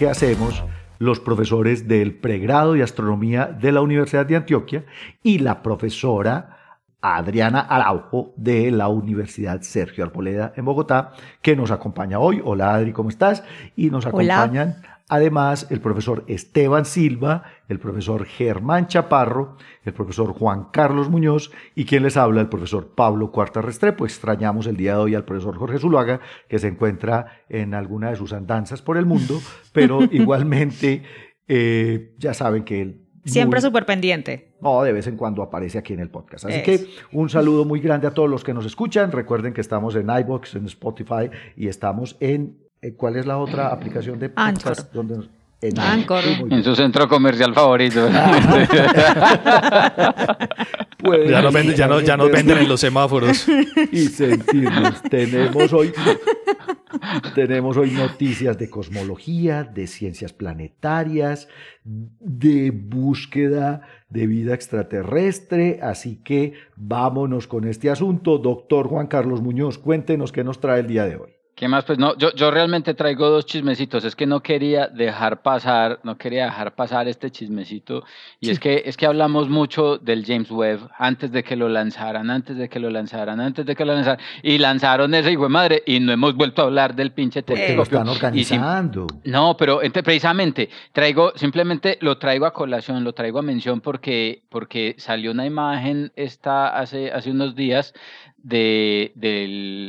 que hacemos los profesores del pregrado de astronomía de la Universidad de Antioquia y la profesora Adriana Araujo de la Universidad Sergio Arboleda en Bogotá, que nos acompaña hoy. Hola Adri, ¿cómo estás? Y nos acompañan Además, el profesor Esteban Silva, el profesor Germán Chaparro, el profesor Juan Carlos Muñoz y quien les habla, el profesor Pablo Cuarta Restrepo. Extrañamos el día de hoy al profesor Jorge Zuluaga, que se encuentra en alguna de sus andanzas por el mundo, pero igualmente eh, ya saben que él Siempre súper pendiente. No, de vez en cuando aparece aquí en el podcast. Así que un saludo muy grande a todos los que nos escuchan. Recuerden que estamos en iBox, en Spotify y estamos en ¿Cuál es la otra aplicación de podcast? Donde en, Anchor. en su centro comercial favorito. ya nos venden, ya no, ya nos venden en los semáforos. Y sentirnos. Tenemos hoy, tenemos hoy noticias de cosmología, de ciencias planetarias, de búsqueda de vida extraterrestre. Así que vámonos con este asunto. Doctor Juan Carlos Muñoz, cuéntenos qué nos trae el día de hoy. ¿Qué más? Pues no, yo, yo realmente traigo dos chismecitos. Es que no quería dejar pasar, no quería dejar pasar este chismecito. Y es que es que hablamos mucho del James Webb antes de que lo lanzaran, antes de que lo lanzaran, antes de que lo lanzaran. Y lanzaron ese hijo de madre y no hemos vuelto a hablar del pinche telescopio. lo están organizando. no, pero precisamente traigo, simplemente lo traigo a colación, lo traigo a mención porque, porque salió una imagen esta hace, hace unos días de,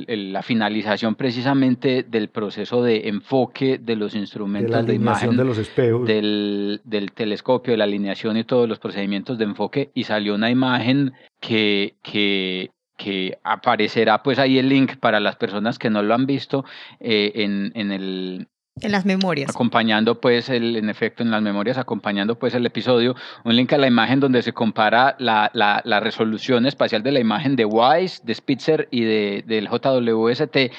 la finalización precisamente del proceso de enfoque de los instrumentos de, imagen de los espejos. Del, del, telescopio, de la alineación y todos los procedimientos de enfoque y salió una imagen que, que, que aparecerá pues ahí el link para las personas que no lo han visto eh, en, en, el, en las memorias. Acompañando pues el, en efecto en las memorias, acompañando pues el episodio, un link a la imagen donde se compara la, la, la resolución espacial de la imagen de WISE, de Spitzer y de, del JWST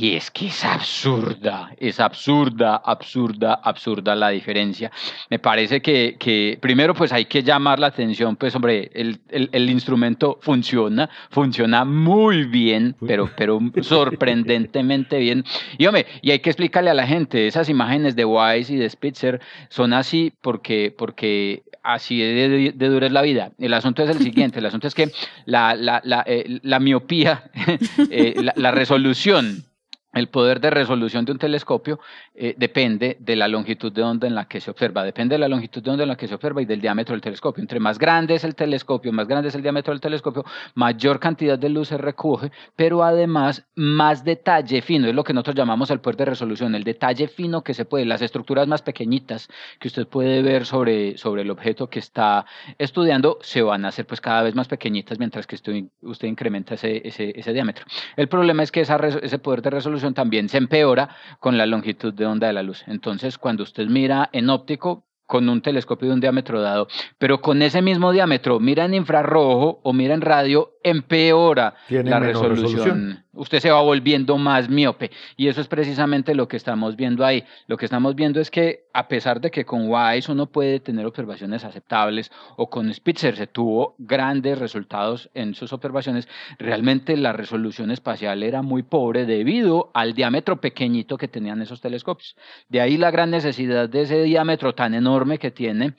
y es que es absurda, es absurda, absurda, absurda la diferencia. Me parece que, que primero pues hay que llamar la atención, pues hombre, el, el, el instrumento funciona, funciona muy bien, pero, pero sorprendentemente bien. Y hombre, y hay que explicarle a la gente, esas imágenes de Wise y de Spitzer son así porque, porque así de, de, dura es la vida. El asunto es el siguiente, el asunto es que la, la, la, eh, la miopía, eh, la, la resolución el poder de resolución de un telescopio eh, depende de la longitud de onda en la que se observa, depende de la longitud de onda en la que se observa y del diámetro del telescopio. Entre más grande es el telescopio, más grande es el diámetro del telescopio, mayor cantidad de luz se recoge, pero además más detalle fino, es lo que nosotros llamamos el poder de resolución, el detalle fino que se puede, las estructuras más pequeñitas que usted puede ver sobre, sobre el objeto que está estudiando, se van a hacer pues cada vez más pequeñitas mientras que usted, usted incrementa ese, ese, ese diámetro. El problema es que ese poder de resolución también se empeora con la longitud de onda de la luz. Entonces, cuando usted mira en óptico, con un telescopio de un diámetro dado, pero con ese mismo diámetro, mira en infrarrojo o mira en radio, empeora la resolución. Usted se va volviendo más miope y eso es precisamente lo que estamos viendo ahí. Lo que estamos viendo es que a pesar de que con WISE uno puede tener observaciones aceptables o con Spitzer se tuvo grandes resultados en sus observaciones, realmente la resolución espacial era muy pobre debido al diámetro pequeñito que tenían esos telescopios. De ahí la gran necesidad de ese diámetro tan enorme que tiene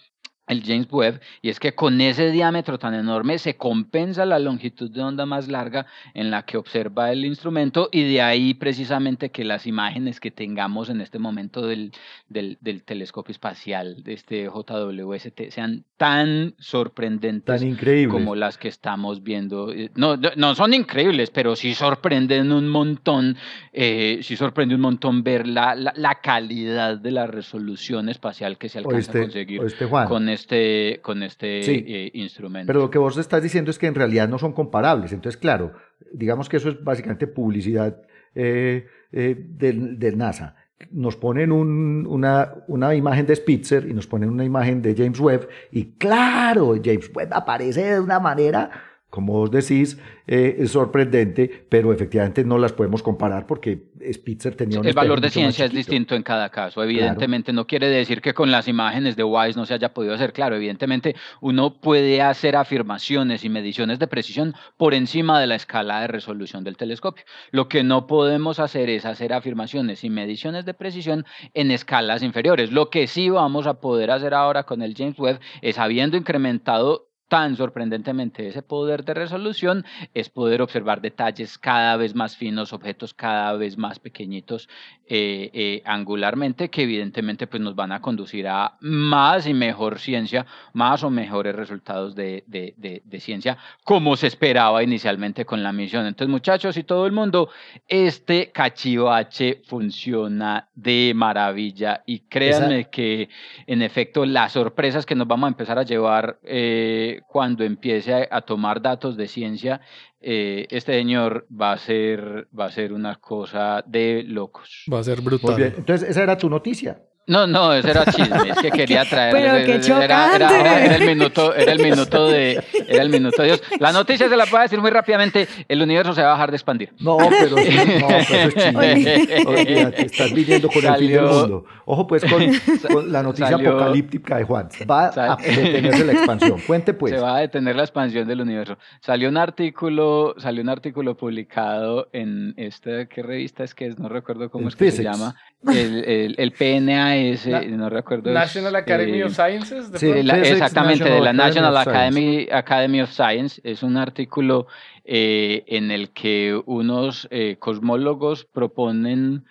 el James Webb, y es que con ese diámetro tan enorme se compensa la longitud de onda más larga en la que observa el instrumento, y de ahí precisamente que las imágenes que tengamos en este momento del, del, telescopio espacial, de este JWST, sean tan sorprendentes como las que estamos viendo. Eh, no, no son increíbles, pero sí sorprenden un montón, eh, sí sorprende un montón ver la, la, calidad de la resolución espacial que se alcanza a conseguir con este, con este eh, instrumento. Pero lo que vos estás diciendo es que en realidad no son comparables. Entonces, claro, digamos que eso es básicamente publicidad eh, eh, del, NASA nos ponen una, una imagen de Spitzer y nos ponen una imagen de James Webb y claro, James Webb aparece de una manera como vos decís, eh, es sorprendente, pero efectivamente no las podemos comparar porque Spitzer tenía un El valor de ciencia es distinto en cada caso. Evidentemente no quiere decir que con las imágenes de WISE no se haya podido hacer. Claro, evidentemente uno puede hacer afirmaciones y mediciones de precisión por encima de la escala de resolución del telescopio. Lo que no podemos hacer es hacer afirmaciones y mediciones de precisión en escalas inferiores. Lo que sí vamos a poder hacer ahora con el James Webb es habiendo incrementado tan sorprendentemente ese poder de resolución es poder observar detalles cada vez más finos, objetos cada vez más pequeñitos eh, eh, angularmente, que evidentemente pues, nos van a conducir a más y mejor ciencia, más o mejores resultados de, de, ciencia, como se esperaba inicialmente con la misión. Entonces, muchachos y todo el mundo, este cachivache funciona de maravilla y créanme que en efecto las sorpresas que nos vamos a empezar a llevar eh, cuando empiece a, tomar datos de ciencia, eh, este señor va a ser va a ser una cosa de locos. Va a ser brutal. Entonces, esa era tu noticia. No, no, ese era chisme, es que quería traer. Pero qué era, era, era, el minuto, era el minuto de, era el minuto de Dios. La noticia se la puedo decir muy rápidamente: el universo se va a dejar de expandir. No, pero, no, pero eso es chisme. estás viviendo con el fin del mundo. Ojo, pues con, la noticia apocalíptica de Juan. Va a detenerse la expansión. Cuente, pues. Se va a detener la expansión del universo. Salió un artículo, salió un artículo publicado en esta, ¿qué revista es que es? No recuerdo cómo es que se llama. El, el, el PNA es, no recuerdo. National Academy of Sciences. sí, exactamente, de la National Academy, Academy of Science. Es un artículo eh, en el que unos eh, cosmólogos proponen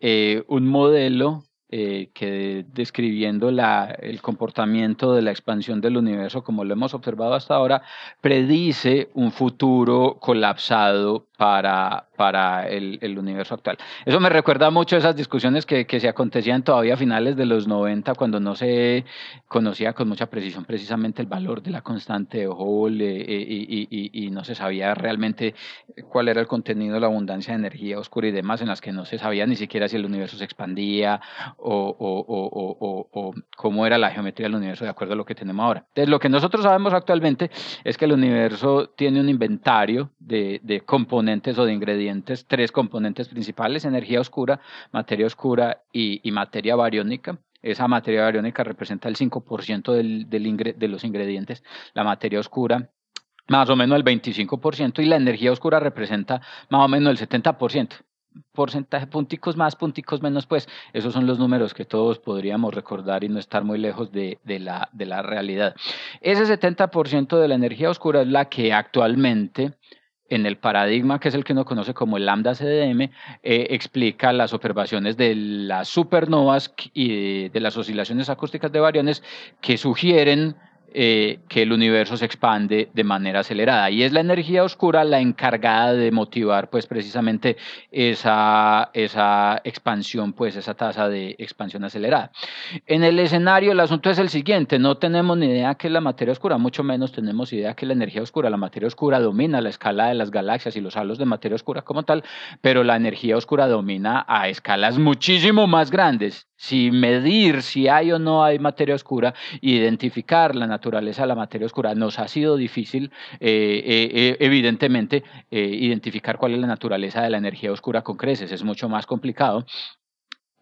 eh, un modelo que describiendo la, el comportamiento de la expansión del universo como lo hemos observado hasta ahora, predice un futuro colapsado para, para el, el, universo actual. Eso me recuerda mucho a esas discusiones que, que, se acontecían todavía a finales de los 90, cuando no se conocía con mucha precisión precisamente el valor de la constante de Hall eh, eh, y, y, y, no se sabía realmente cuál era el contenido de la abundancia de energía oscura y demás, en las que no se sabía ni siquiera si el universo se expandía o, o, o, o cómo era la geometría del universo de acuerdo a lo que tenemos ahora. Entonces, lo que nosotros sabemos actualmente es que el universo tiene un inventario de, de componentes o de ingredientes, tres componentes principales, energía oscura, materia oscura y, materia bariónica. Esa materia bariónica representa el 5% del, de los ingredientes, la materia oscura más o menos el 25% y la energía oscura representa más o menos el 70% porcentaje, punticos más, punticos menos, pues esos son los números que todos podríamos recordar y no estar muy lejos de, de, la, de la realidad. Ese 70% de la energía oscura es la que actualmente en el paradigma que es el que uno conoce como el lambda CDM, eh, explica las observaciones de las supernovas y de, las oscilaciones acústicas de variones que sugieren eh, que el universo se expande de manera acelerada. Y es la energía oscura la encargada de motivar pues precisamente esa, esa expansión, pues esa tasa de expansión acelerada. En el escenario el asunto es el siguiente, no tenemos ni idea que es la materia oscura, mucho menos tenemos idea que la energía oscura. La materia oscura domina la escala de las galaxias y los halos de materia oscura como tal, pero la energía oscura domina a escalas muchísimo más grandes si medir si hay o no hay materia oscura, identificar la naturaleza de la materia oscura. Nos ha sido difícil, eh, eh, eh, evidentemente, identificar cuál es la naturaleza de la energía oscura con creces, es mucho más complicado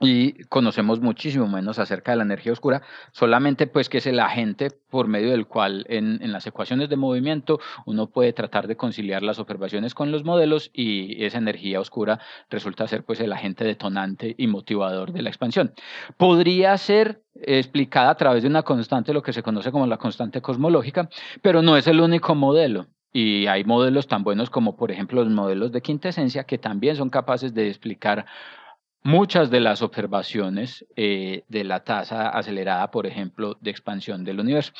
y conocemos muchísimo menos acerca de la energía oscura, solamente pues que es el agente por medio del cual en, en, las ecuaciones de movimiento uno puede tratar de conciliar las observaciones con los modelos y esa energía oscura resulta ser pues el agente detonante y motivador de la expansión. Podría ser explicada a través de una constante, lo que se conoce como la constante cosmológica, pero no es el único modelo. Y hay modelos tan buenos como por ejemplo los modelos de quintesencia que también son capaces de explicar muchas de las observaciones eh, de la tasa acelerada, por ejemplo, de expansión del universo.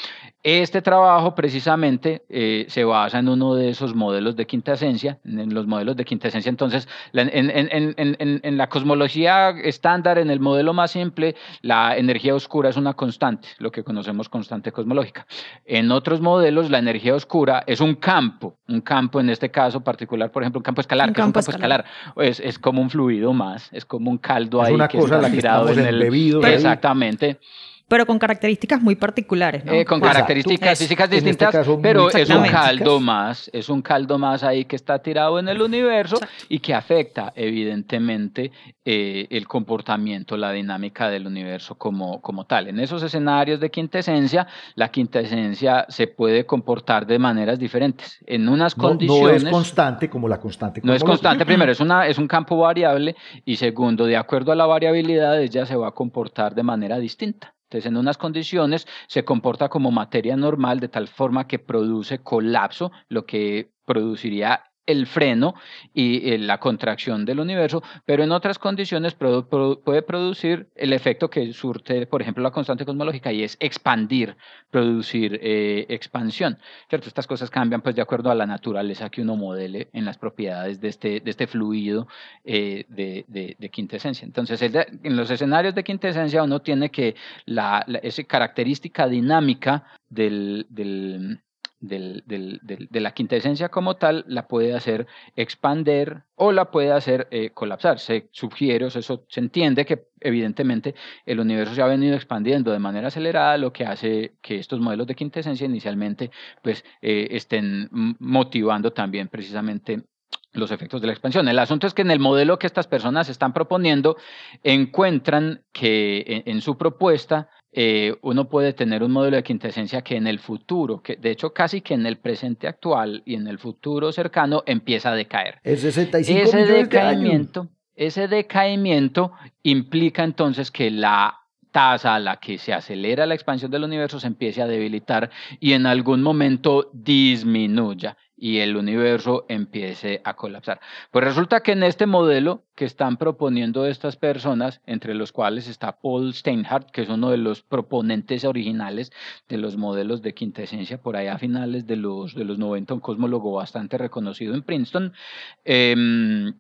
Este trabajo precisamente eh, se basa en uno de esos modelos de quinta esencia, en los modelos de quinta esencia. Entonces, en, en, en, en, la cosmología estándar, en el modelo más simple, la energía oscura es una constante, lo que conocemos constante cosmológica. En otros modelos, la energía oscura es un campo, un campo en este caso particular, por ejemplo, un campo escalar, un campo es un campo escalar, Es, es como un fluido más, es como un caldo Es ahí una que cosa está la que tirado en el exactamente Pero con características muy particulares, ¿no? Eh, con Exacto. características físicas este distintas, pero es un caldo más, es un caldo más ahí que está tirado en el universo Exacto. y que afecta evidentemente eh, el comportamiento, la dinámica del universo como, como tal. En esos escenarios de quintesencia, la quintesencia se puede comportar de maneras diferentes. En unas No, no condiciones... es constante como la constante. No es constante, primero, es, una, es un campo variable y segundo, de acuerdo a la variabilidad, ella se va a comportar de manera distinta. Entonces, en unas condiciones se comporta como materia normal de tal forma que produce colapso, lo que produciría el freno y eh, la contracción del universo, pero en otras condiciones puede producir el efecto que surte, por ejemplo, la constante cosmológica y es expandir, producir eh, expansión. ¿cierto? Estas cosas cambian pues de acuerdo a la naturaleza que uno modele en las propiedades de este, de este fluido eh, de, de, quintesencia. Entonces, en los escenarios de quintesencia uno tiene que la, la- esa característica dinámica del, del, del- de la quintesencia como tal la puede hacer expander o la puede hacer eh, colapsar. Se sugiere, o eso se entiende que evidentemente el universo se ha venido expandiendo de manera acelerada, lo que hace que estos modelos de quintesencia inicialmente pues eh, estén motivando también precisamente los efectos de la expansión. El asunto es que en el modelo que estas personas están proponiendo encuentran que en su propuesta eh, uno puede tener un modelo de quintesencia que en el futuro, que de hecho casi que en el presente actual y en el futuro cercano empieza a decaer. Es 65 Ese millones de años. decaimiento, ese decaimiento implica entonces que la tasa a la que se acelera la expansión del universo se empiece a debilitar y en algún momento disminuya y el universo empiece a colapsar. Pues resulta que en este modelo que están proponiendo estas personas, entre los cuales está Paul Steinhardt, que es uno de los proponentes originales de los modelos de quintesencia por allá a finales de los, de los 90, un cosmólogo bastante reconocido en Princeton, em,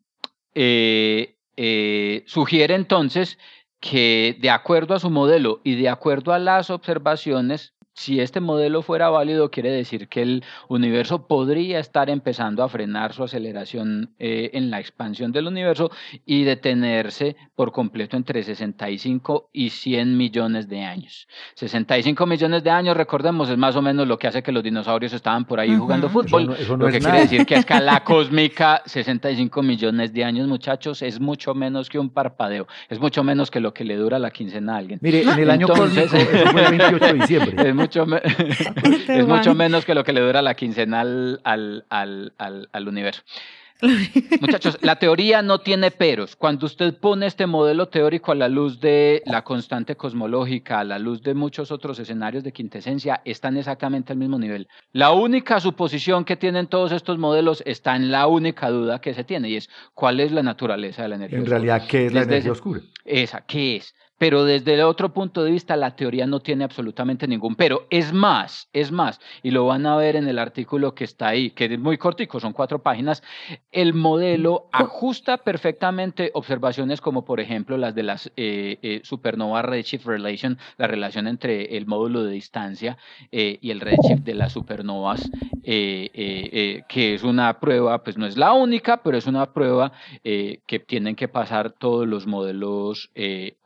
eh, eh, sugiere entonces que de acuerdo a su modelo y de acuerdo a las observaciones, si este modelo fuera válido, quiere decir que el universo podría estar empezando a frenar su aceleración eh, en la expansión del universo y detenerse por completo entre 65 y 100 millones de años. 65 millones de años, recordemos, es más o menos lo que hace que los dinosaurios estaban por ahí jugando Eso fútbol. no- eso no lo es que nada. quiere decir que a escala cósmica, 65 millones de años, muchachos, es mucho menos que un parpadeo. Es mucho menos que lo que le dura la quincena a alguien. Mire, en el año Entonces- cósmico, eso fue el 28 de diciembre. Es mucho, me- Este es mucho man. menos que lo que le dura la quincena al, al, al, universo. Muchachos, la teoría no tiene peros. Cuando usted pone este modelo teórico a la luz de la constante cosmológica, a la luz de muchos otros escenarios de quintesencia, están exactamente al mismo nivel. La única suposición que tienen todos estos modelos está en la única duda que se tiene y es cuál es la naturaleza de la energía. En oscura. realidad, ¿qué es la energía oscura? Esa, ¿qué es? Pero desde otro punto de vista, la teoría no tiene absolutamente ningún. Pero es más, es más, y lo van a ver en el artículo que está ahí, que es muy cortico, son cuatro páginas. El modelo ajusta perfectamente observaciones como, por ejemplo, las de las eh, eh, supernova redshift relation, la relación entre el módulo de distancia eh, y el redshift de las supernovas, eh, que es una prueba, pues no es la única, pero es una prueba que tienen que pasar todos los modelos eh,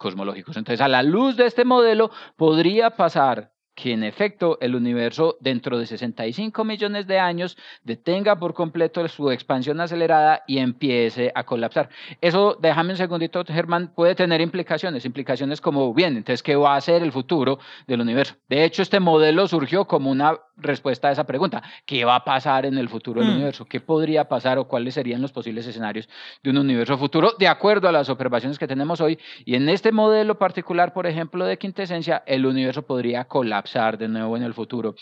cosmológicos. Entonces, a la luz de este modelo, podría pasar que en efecto el universo dentro de 65 millones de años detenga por completo su expansión acelerada y empiece a colapsar. Eso, déjame un segundito, Germán, puede tener implicaciones, implicaciones como, bien, entonces, ¿qué va a ser el futuro del universo? De hecho, este modelo surgió como una respuesta a esa pregunta, ¿qué va a pasar en el futuro del Mm. universo? ¿Qué podría pasar o cuáles serían los posibles escenarios de un universo futuro de acuerdo a las observaciones que tenemos hoy? Y en este modelo particular, por ejemplo, de quintesencia, el universo podría colapsar de nuevo en el futuro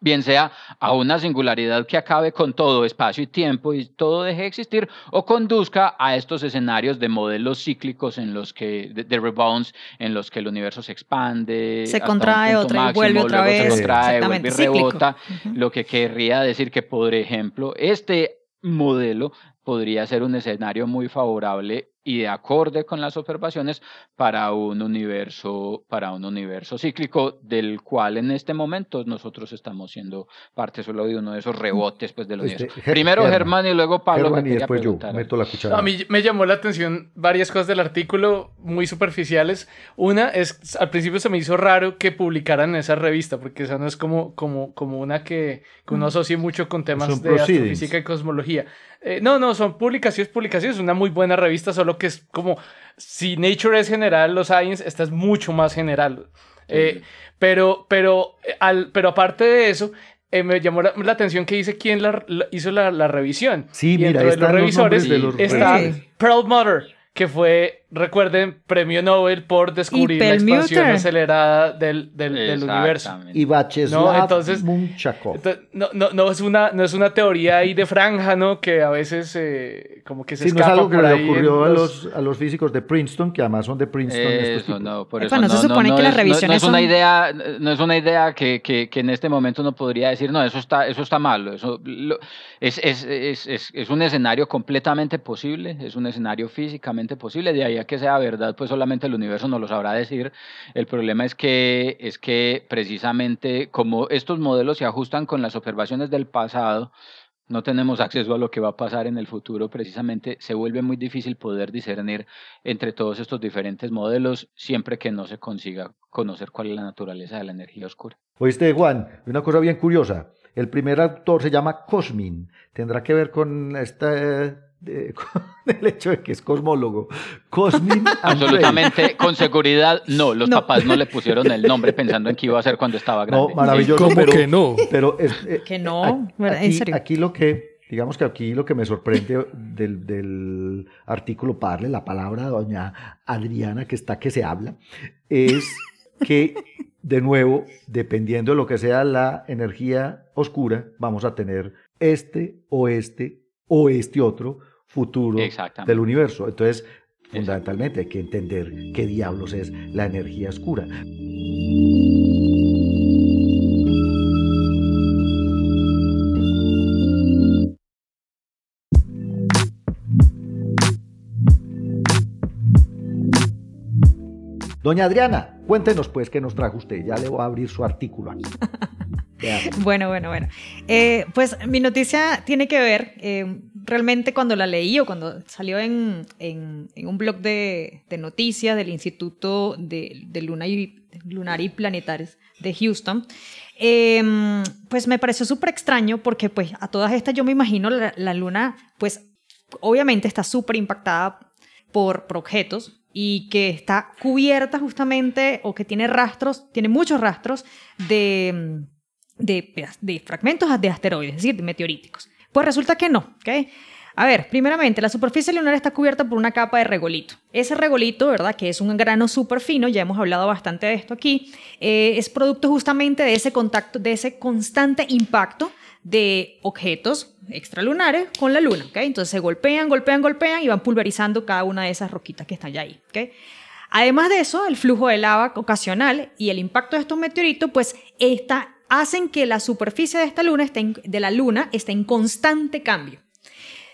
bien sea a una singularidad que acabe con todo espacio y tiempo y todo deje de existir, o conduzca a estos escenarios de modelos cíclicos en los que, de, de rebounds, en los que el universo se expande. Se contrae otra y vuelve otra vez. Se contrae, vuelve y rebota, lo que querría decir que, por ejemplo, este modelo podría ser un escenario muy favorable y de acorde con las observaciones para un universo para un universo cíclico del cual en este momento nosotros estamos siendo parte solo de uno de esos rebotes pues del Este, universo. Ger- Primero Germán. Germán y luego Pablo. Germán, y después yo meto la cuchara. A mí me llamó la atención varias cosas del artículo muy superficiales. Una es, al principio se me hizo raro que publicaran en esa revista, porque esa no es como, como, como una que, que uno asocie mucho con temas de astrofísica y cosmología. Eh, no, no, son publicaciones, publicaciones. Una muy buena revista, solo que es como, si Nature es general, los Science, esta es mucho más general. Eh, pero, pero, eh, al, pero aparte de eso, eh, me llamó la, la atención que dice quién la- la- hizo la, la revisión. Sí, y mira, dentro de están los revisores de los está. Pearl Mutter, que fue, recuerden, premio Nobel por descubrir la expansión acelerada del, del, del universo. Y Vacheslav No, entonces- no, no, no, es una, no es una teoría ahí de franja, ¿no? Que a veces eh, como que se Sí, no es escapa algo que le ocurrió a los- los, a los físicos de Princeton, que además son de Princeton. Eso no, por Epa, eso no se supone que las es- no- revisiones no es una son- idea, no es una idea que, que, que en este momento uno podría decir, no, eso está, eso está malo. Eso lo- es, es, es, es, es un escenario completamente posible, es un escenario físicamente posible, de ahí que sea verdad, pues solamente el universo nos lo sabrá decir. El problema es que, es que precisamente como estos modelos se ajustan con las observaciones del pasado, no tenemos acceso a lo que va a pasar en el futuro, precisamente se vuelve muy difícil poder discernir entre todos estos diferentes modelos siempre que no se consiga conocer cuál es la naturaleza de la energía oscura. Oíste, Juan, una cosa bien curiosa. El primer autor se llama Cosmin. Tendrá que ver con esta, con el hecho de que es cosmólogo. Cosmin. Absolutamente, con seguridad, no, los No. papás no le pusieron el nombre pensando en qué iba a ser cuando estaba No, grande. maravilloso, ¿Cómo pero, que no? pero es, eh, Que no, a- ¿verdad? En aquí, serio. aquí lo que, digamos que aquí lo que me sorprende del, del artículo, para darle la palabra a doña Adriana, que está que se habla, es que, de nuevo, dependiendo de lo que sea la energía oscura, vamos a tener este o este o este otro futuro Exactamente. del universo. Entonces, fundamentalmente hay que entender qué diablos es la energía oscura. Doña Adriana, cuéntenos pues qué nos trajo usted. Ya le voy a abrir su artículo aquí. Bueno, bueno, bueno. Eh, pues mi noticia tiene que ver, eh, realmente cuando la leí o cuando salió en, en- en un blog de, de noticias del Instituto de, de Luna y, Lunar y Planetarios de Houston, eh, pues me pareció súper extraño porque pues a todas estas yo me imagino la, la Luna, pues obviamente está súper impactada por, por objetos y que está cubierta justamente o que tiene rastros, tiene muchos rastros de, de, fragmentos de asteroides, es decir, de meteoríticos. Pues resulta que no, ¿ok? A ver, primeramente, la superficie lunar está cubierta por una capa de regolito. Ese regolito, ¿verdad? Que es un grano súper fino, ya hemos hablado bastante de esto aquí, eh, es producto justamente de ese contacto, de ese constante impacto de objetos extralunares con la luna, ¿ok? Entonces se golpean, golpean, golpean y van pulverizando cada una de esas roquitas que están ya ahí, ¿ok? Además de eso, el flujo de lava ocasional y el impacto de estos meteoritos, pues esta, hacen que la superficie de esta luna de la luna esté en constante cambio.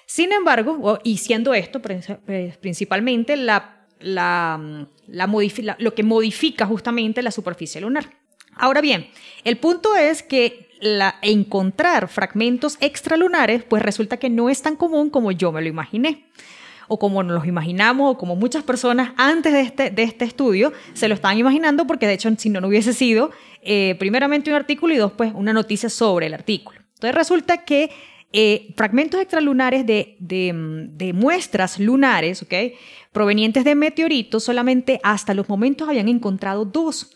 Sin embargo, y siendo esto prin- principalmente lo que modifica justamente la superficie lunar. Ahora bien, el punto es que encontrar fragmentos extralunares, pues resulta que no es tan común como yo me lo imaginé o como nos los imaginamos, o como muchas personas antes de este, de este estudio se lo estaban imaginando, porque de hecho, si no, no hubiese sido, eh, primeramente un artículo y dos, pues una noticia sobre el artículo. Entonces resulta que eh, fragmentos extralunares de, mm, de muestras lunares, ¿ok? Provenientes de meteoritos, solamente hasta los momentos habían encontrado dos.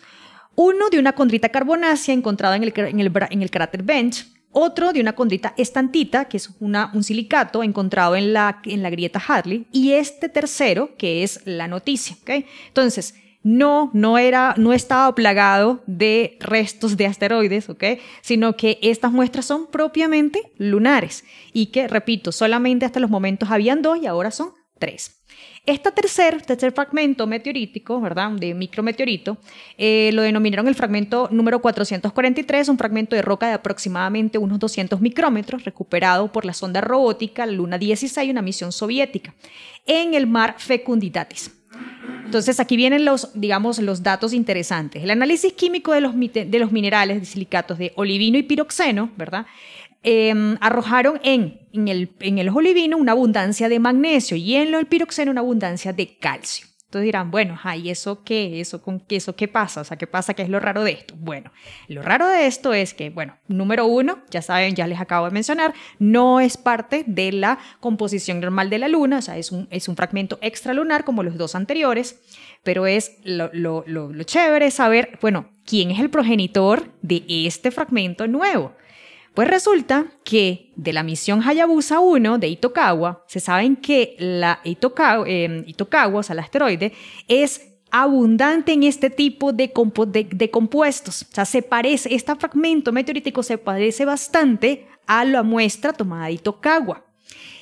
Uno de una condrita carbonácea encontrada en el, en el en el cráter Bench, otro de una condrita estantita, que es una, un silicato encontrado en la, en la grieta Hadley, y este tercero, que es la noticia. ¿ok? Entonces, no, no, era, no estaba plagado de restos de asteroides, ¿ok? sino que estas muestras son propiamente lunares y que, repito, solamente hasta los momentos habían dos y ahora son tres. Este tercer, fragmento meteorítico, ¿verdad? De micrometeorito, eh, lo denominaron el fragmento número 443, un fragmento de roca de aproximadamente unos 200 micrómetros, recuperado por la sonda robótica Luna 16, una misión soviética, en el mar Fecunditatis. Entonces aquí vienen los, digamos, los datos interesantes. El análisis químico de los minerales de silicatos de olivino y piroxeno, ¿verdad? Em, arrojaron en, en, el, en el olivino una abundancia de magnesio y en el piroxeno una abundancia de calcio. Entonces dirán, bueno, ¿y eso qué? ¿Eso con qué? ¿Eso qué pasa? O sea, ¿qué pasa? ¿Qué es lo raro de esto? Bueno, lo raro de esto es que, bueno, número uno, ya saben, ya les acabo de mencionar, no es parte de la composición normal de la Luna, o sea, es un, es un fragmento extralunar como los dos anteriores, pero es lo, lo, lo, lo chévere saber, bueno, quién es el progenitor de este fragmento nuevo. Pues resulta que de la misión Hayabusa 1 de Itokawa, se saben que la Itokawa, eh, Itokawa o sea, el asteroide, es abundante en este tipo de, de, compuestos. O sea, se parece, este fragmento meteorítico se parece bastante a la muestra tomada de Itokawa.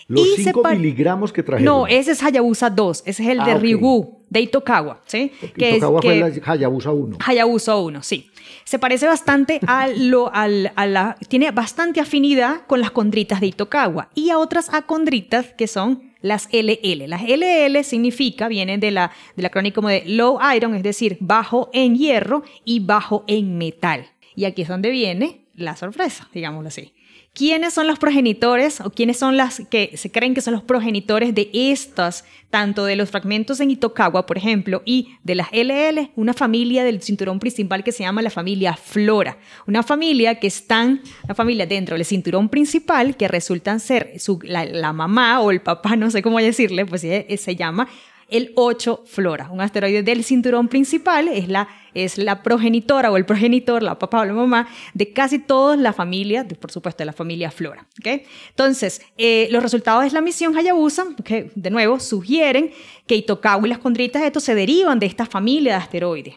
Los 5 miligramos que trajeron. No, ese es Hayabusa 2, ese es el de ah, Ryugu, de Itokawa, ¿sí? Que Itokawa fue el Hayabusa 1. Hayabusa 1, sí. Se parece bastante a lo, a la, tiene bastante afinidad con las condritas de Itokawa y a otras acondritas que son las LL. Las LL significa, vienen de la, de la como de low iron, es decir, bajo en hierro y bajo en metal. Y aquí es donde viene la sorpresa, digámoslo así. ¿Quiénes son los progenitores o quiénes son las que se creen que son los progenitores de estas, tanto de los fragmentos en Itokawa, por ejemplo, y de las LL? Una familia del cinturón principal que se llama la familia Flora. Una familia que están, una familia dentro del cinturón principal que resultan ser la, mamá o el papá, no sé cómo decirle, pues se llama el 8 Flora, un asteroide del cinturón principal, es la, es la progenitora o el progenitor, la papá o la mamá, de casi toda la familia, por supuesto de la familia Flora. ¿okay? Entonces, eh, los resultados de la misión Hayabusa, que de nuevo sugieren que Itokawa y las condritas estos se derivan de esta familia de asteroides.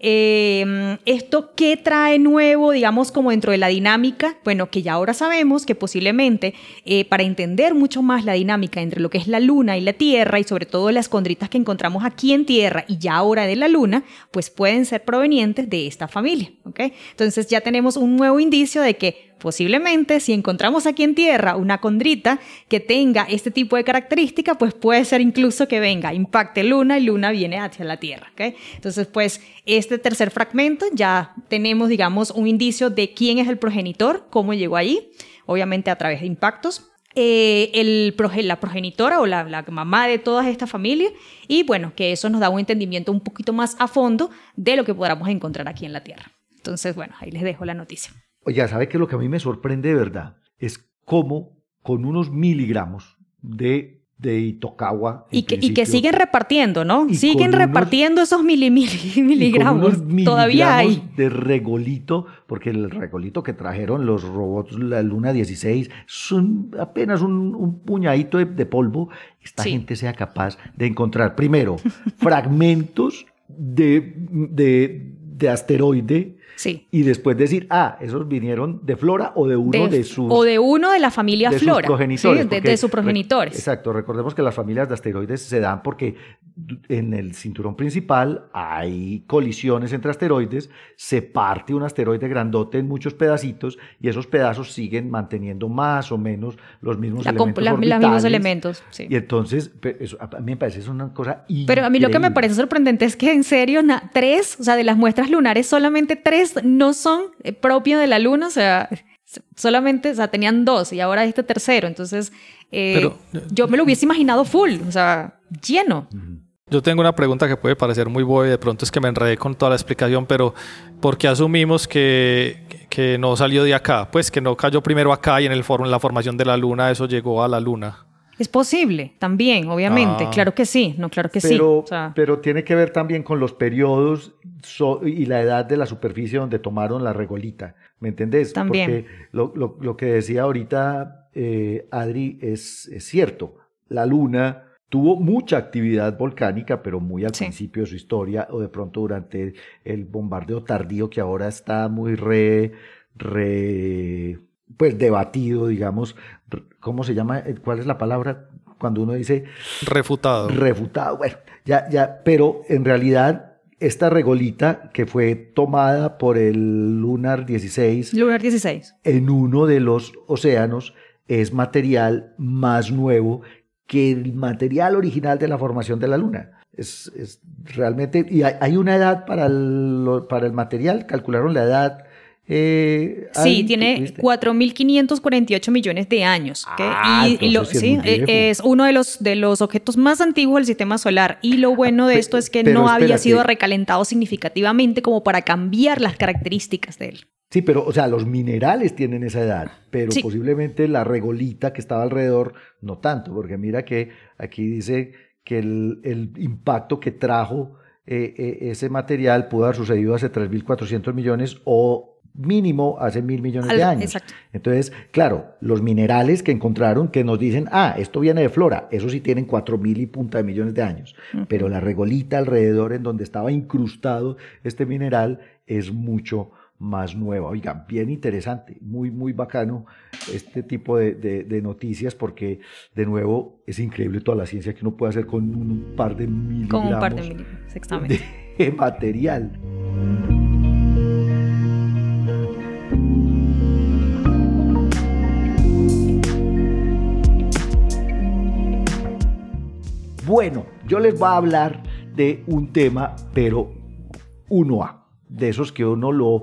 Em, ¿Esto qué trae nuevo, digamos, como dentro de la dinámica? Bueno, que ya ahora sabemos que posiblemente eh, para entender mucho más la dinámica entre lo que es la Luna y la Tierra y sobre todo las condritas que encontramos aquí en Tierra y ya ahora de la Luna, pues pueden ser provenientes de esta familia, ¿ok? Entonces ya tenemos un nuevo indicio de que Posiblemente, si encontramos aquí en Tierra una condrita que tenga este tipo de característica, pues puede ser incluso que venga, impacte Luna y Luna viene hacia la Tierra. ¿okay? Entonces, pues este tercer fragmento ya tenemos, digamos, un indicio de quién es el progenitor, cómo llegó ahí, obviamente a través de impactos. Eh, el, la progenitora o la, la, mamá de todas estas familias y bueno, que eso nos da un entendimiento un poquito más a fondo de lo que podamos encontrar aquí en la Tierra. Entonces, bueno, ahí les dejo la noticia. Oye, ¿sabe qué lo que a mí me sorprende de verdad? Es cómo con unos miligramos de de Itokawa. Y que, y que, siguen repartiendo, ¿no? Siguen repartiendo esos miligramos. Todavía hay. De regolito, porque el regolito que trajeron los robots, la Luna 16, son apenas un, puñadito de, polvo. Esta gente sea capaz de encontrar, primero, fragmentos de, de, de asteroide y después decir, ah, esos vinieron de Flora o de uno de, sus... O de uno de la familia Flora. progenitores. de, sus progenitores. exacto. Recordemos que las familias de asteroides se dan porque en el cinturón principal hay colisiones entre asteroides, se parte un asteroide grandote en muchos pedacitos y esos pedazos siguen manteniendo más o menos los mismos elementos Los mismos elementos, Y entonces, a mí me parece es una cosa Pero a mí lo que me parece sorprendente es que en serio, tres, o sea, de las muestras lunares, solamente tres no son eh, propios de la Luna, o sea, solamente, o sea, tenían dos y ahora este tercero, entonces eh, yo me lo hubiese imaginado full, o sea, lleno. Yo tengo una pregunta que puede parecer muy buena y de pronto es que me enredé con toda la explicación, pero ¿por qué asumimos que, que no salió de acá? Pues que no cayó primero acá y en, el en la formación de la Luna eso llegó a la Luna. Es posible, también, obviamente. Ah. Claro que sí, no, claro que sí. Pero tiene que ver también con los periodos y la edad de la superficie donde tomaron la regolita. ¿Me entendés? También. Porque lo, que decía ahorita eh, Adri es, es cierto. La luna tuvo mucha actividad volcánica, pero muy al principio de su historia, o de pronto durante el bombardeo tardío que ahora está muy re, re pues debatido, digamos, ¿cómo se llama? ¿Cuál es la palabra? cuando uno dice refutado. Refutado, bueno, ya, ya, pero en realidad esta regolita que fue tomada por el Lunar 16, Lunar 16, en uno de los océanos, es material más nuevo que el material original de la formación de la Luna. Es, es realmente, y hay, hay una edad para el, para el material, calcularon la edad eh, sí, tiene 4.548 millones de años. Ah, y, lo, sí, eh, es uno de los, de los objetos más antiguos del sistema solar. Y lo bueno de esto es que no había sido recalentado significativamente como para cambiar las características de él. Sí, pero, o sea, los minerales tienen esa edad, pero posiblemente la regolita que estaba alrededor no tanto, porque mira que aquí dice que el, el impacto que trajo eh, ese material pudo haber sucedido hace 3.400 millones o mínimo hace mil millones de años. Entonces, claro, los minerales que encontraron que nos dicen, ah, esto viene de flora, eso sí tienen cuatro mil y punta de millones de años, pero la regolita alrededor en donde estaba incrustado este mineral es mucho más nueva. Oigan, bien interesante, muy, muy bacano este tipo de, noticias porque, de nuevo, es increíble toda la ciencia que uno puede hacer con un par de miligramos con un par de, miligramos, exactamente. de material. Bueno, yo les voy a hablar de un tema, pero uno a de esos que uno lo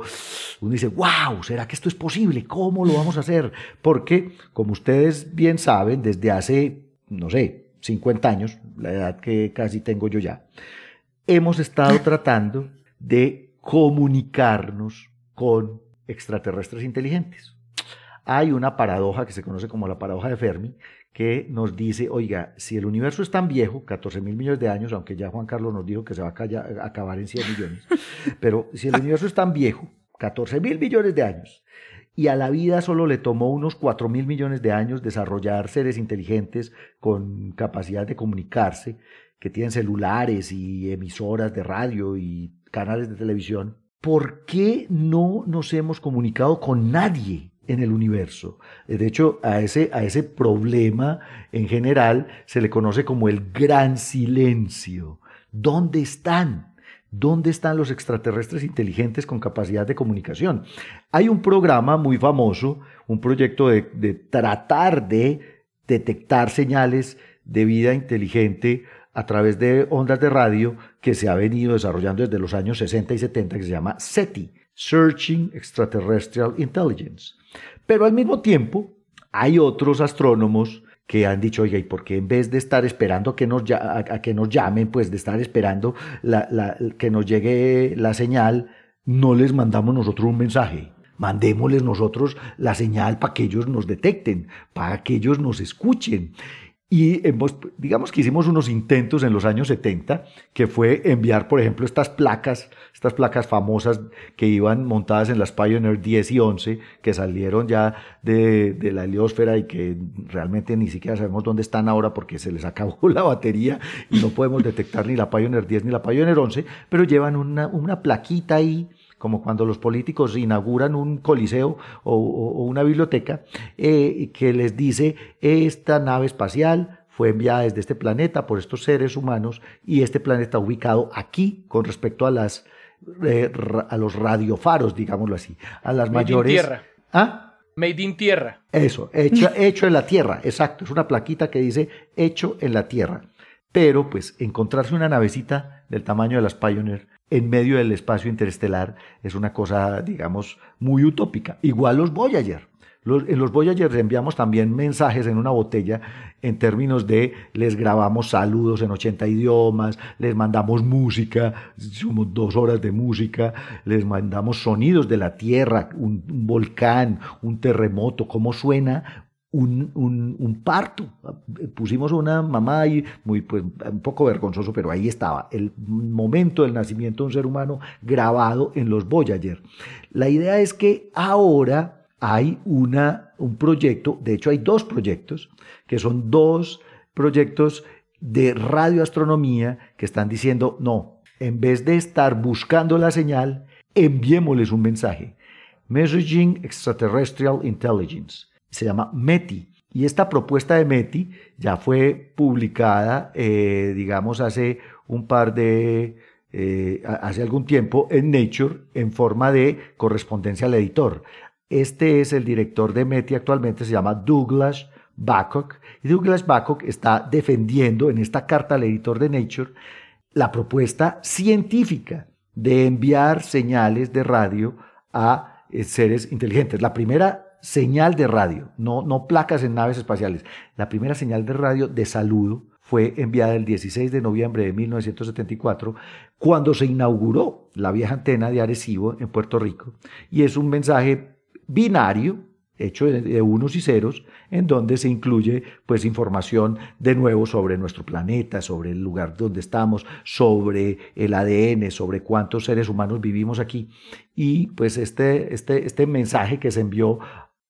uno dice, wow, ¿será que esto es posible? ¿Cómo lo vamos a hacer? Porque, como ustedes bien saben, desde hace, no sé, 50 años, la edad que casi tengo yo ya, hemos estado tratando de comunicarnos con extraterrestres inteligentes. Hay una paradoja que se conoce como la paradoja de Fermi, que nos dice, oiga, si el universo es tan viejo, 14 mil millones de años, aunque ya Juan Carlos nos dijo que se va a acabar en 100 millones, pero si el universo es tan viejo, 14 mil millones de años, y a la vida solo le tomó unos 4 mil millones de años desarrollar seres inteligentes con capacidad de comunicarse, que tienen celulares y emisoras de radio y canales de televisión, ¿por qué no nos hemos comunicado con nadie? En el universo. De hecho, a ese, a ese problema en general se le conoce como el gran silencio. ¿Dónde están? ¿Dónde están los extraterrestres inteligentes con capacidad de comunicación? Hay un programa muy famoso, un proyecto de, de tratar de detectar señales de vida inteligente a través de ondas de radio que se ha venido desarrollando desde los años 60 y 70, que se llama SETI, Searching Extraterrestrial Intelligence. Pero al mismo tiempo, hay otros astrónomos que han dicho, oiga, ¿y por qué en vez de estar esperando a que nos, a, que nos llamen, pues de estar esperando la, que nos llegue la señal, no les mandamos nosotros un mensaje? Mandémosles nosotros la señal para que ellos nos detecten, para que ellos nos escuchen. Y digamos que hicimos unos intentos en los años 70, que fue enviar, por ejemplo, estas placas, estas placas famosas que iban montadas en las Pioneer 10 y 11, que salieron ya de, la heliosfera y que realmente ni siquiera sabemos dónde están ahora porque se les acabó la batería y no podemos detectar ni la Pioneer 10 ni la Pioneer 11, pero llevan una, una plaquita ahí como cuando los políticos inauguran un coliseo o, una biblioteca, eh, que les dice, esta nave espacial fue enviada desde este planeta por estos seres humanos y este planeta ubicado aquí con respecto a las eh, a los radiofaros, digámoslo así, a las Made mayores. In tierra. ¿Ah? Made in tierra. Eso, hecho, hecho en la tierra, exacto. Es una plaquita que dice hecho en la tierra. Pero, pues, encontrarse una navecita del tamaño de las Pioneer en medio del espacio interestelar es una cosa, digamos, muy utópica. Igual los Voyager. en los Voyager enviamos también mensajes en una botella en términos de les grabamos saludos en 80 idiomas, les mandamos música, somos dos horas de música, les mandamos sonidos de la Tierra, un volcán, un terremoto, cómo suena un, parto. Pusimos una mamá ahí, muy, pues, un poco vergonzoso, pero ahí estaba, el momento del nacimiento de un ser humano grabado en los Voyager. La idea es que ahora hay una, un proyecto, de hecho hay dos proyectos, que son dos proyectos de radioastronomía que están diciendo, no, en vez de estar buscando la señal, enviémosles un mensaje. Messaging Extraterrestrial Intelligence se llama METI. Y esta propuesta de METI ya fue publicada, eh, digamos, hace un par de, eh, hace algún tiempo en Nature en forma de correspondencia al editor. Este es el director de METI actualmente, se llama Douglas Babcock. Y Douglas Babcock está defendiendo en esta carta al editor de Nature la propuesta científica de enviar señales de radio a eh, seres inteligentes. La primera señal de radio, no, no placas en naves espaciales, la primera señal de radio de saludo fue enviada el 16 de noviembre de 1974, cuando se inauguró la vieja antena de Arecibo en Puerto Rico. Y es un mensaje binario, hecho de, unos y ceros, en donde se incluye pues información de nuevo sobre nuestro planeta, sobre el lugar donde estamos, sobre el ADN, sobre cuántos seres humanos vivimos aquí. Y pues este, este, este mensaje que se envió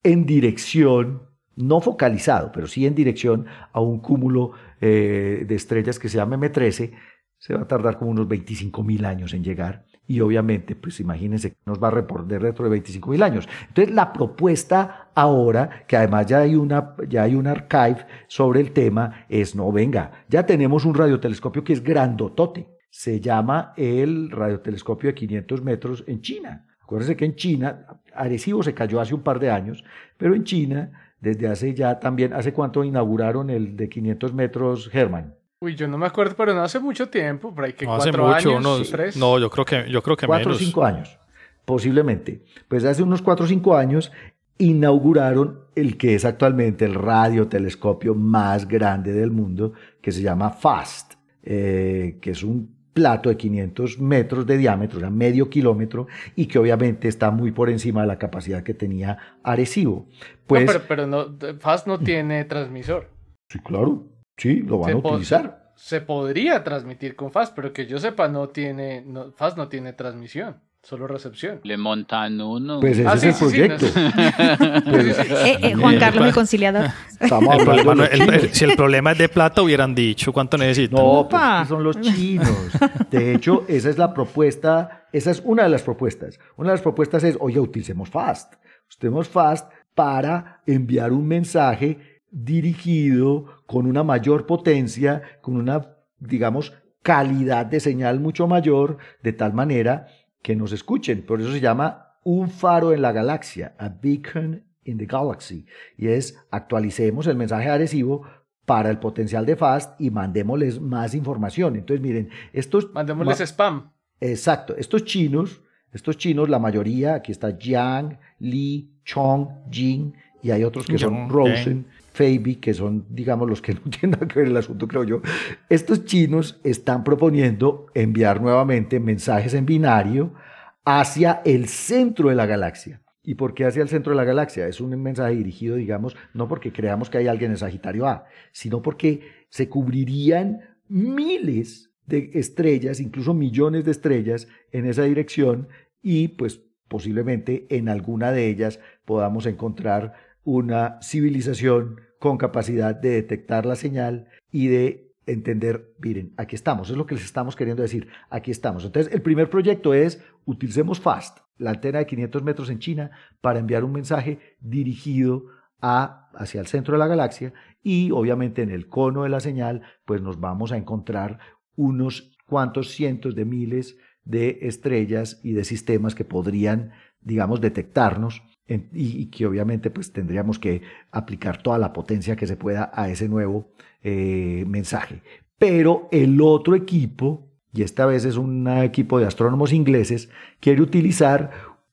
en dirección, no focalizado, pero sí en dirección a un cúmulo eh, de estrellas que se llama M13, se va a tardar como unos 25 mil años en llegar y obviamente, pues imagínense nos va a reportar dentro de 25 mil años. Entonces, la propuesta ahora, que además ya hay, una, ya hay un archive sobre el tema, es, no, venga, ya tenemos un radiotelescopio que es grandotote. Se llama el radiotelescopio de 500 metros en China. Acuérdense que en China, Arecibo se cayó hace un par de años, pero en China, desde hace ya también, ¿hace cuánto inauguraron el de 500 metros Herman? Uy, yo no me acuerdo, pero no hace mucho tiempo, por ahí que no cuatro hace mucho, años, tres. No, yo creo que, yo creo que cuatro menos. o cinco años, posiblemente. Pues hace unos cuatro o cinco años inauguraron el que es actualmente el radiotelescopio más grande del mundo, que se llama FAST, eh, que es un plato de 500 metros de diámetro, o sea, medio kilómetro, y que obviamente está muy por encima de la capacidad que tenía Arecibo. Pues, no, pero, pero no, FAST no tiene transmisor. Sí, claro. Sí, lo van Se a utilizar. Se podría transmitir con FAST, pero que yo sepa, no tiene, no, FAST no tiene transmisión, solo recepción. Le montan uno. Pues ese Ah, es sí, el sí, sí, proyecto. Pues, Eh, eh, Juan Carlos, el conciliador. estamos El problema no- el- el- si el problema es de plata, hubieran dicho cuánto necesitan. No, pues son los chinos. De hecho, esa es la propuesta, esa es una de las propuestas. Una de las propuestas es, oye, utilicemos FAST. Utilicemos FAST para enviar un mensaje dirigido con una mayor potencia, con una, digamos, calidad de señal mucho mayor, de tal manera que nos escuchen. Por eso se llama un faro en la galaxia, a beacon in the galaxy. Y es actualicemos el mensaje adhesivo para el potencial de FAST y mandémosles más información. Entonces, miren, estos... Mandémosles ma- spam. Exacto, estos chinos, estos chinos, la mayoría, aquí está Jiang, Li, Chong, Jing, y hay otros que son Yang, Rosen, Feibi, que son, digamos, los que no tienen nada que ver el asunto, creo yo. Estos chinos están proponiendo enviar nuevamente mensajes en binario hacia el centro de la galaxia. ¿Y por qué hacia el centro de la galaxia? Es un mensaje dirigido, digamos, no porque creamos que hay alguien en Sagitario A, sino porque se cubrirían miles de estrellas, incluso millones de estrellas en esa dirección y pues posiblemente en alguna de ellas podamos encontrar una civilización con capacidad de detectar la señal y de entender, miren, aquí estamos, es lo que les estamos queriendo decir, aquí estamos. Entonces, el primer proyecto es utilicemos FAST, la antena de 500 metros en China, para enviar un mensaje dirigido a, hacia el centro de la galaxia y obviamente en el cono de la señal, pues nos vamos a encontrar unos cuantos cientos de miles de estrellas y de sistemas que podrían, digamos, detectarnos y que obviamente pues tendríamos que aplicar toda la potencia que se pueda a ese nuevo eh, mensaje. Pero el otro equipo, y esta vez es un equipo de astrónomos ingleses, quiere utilizar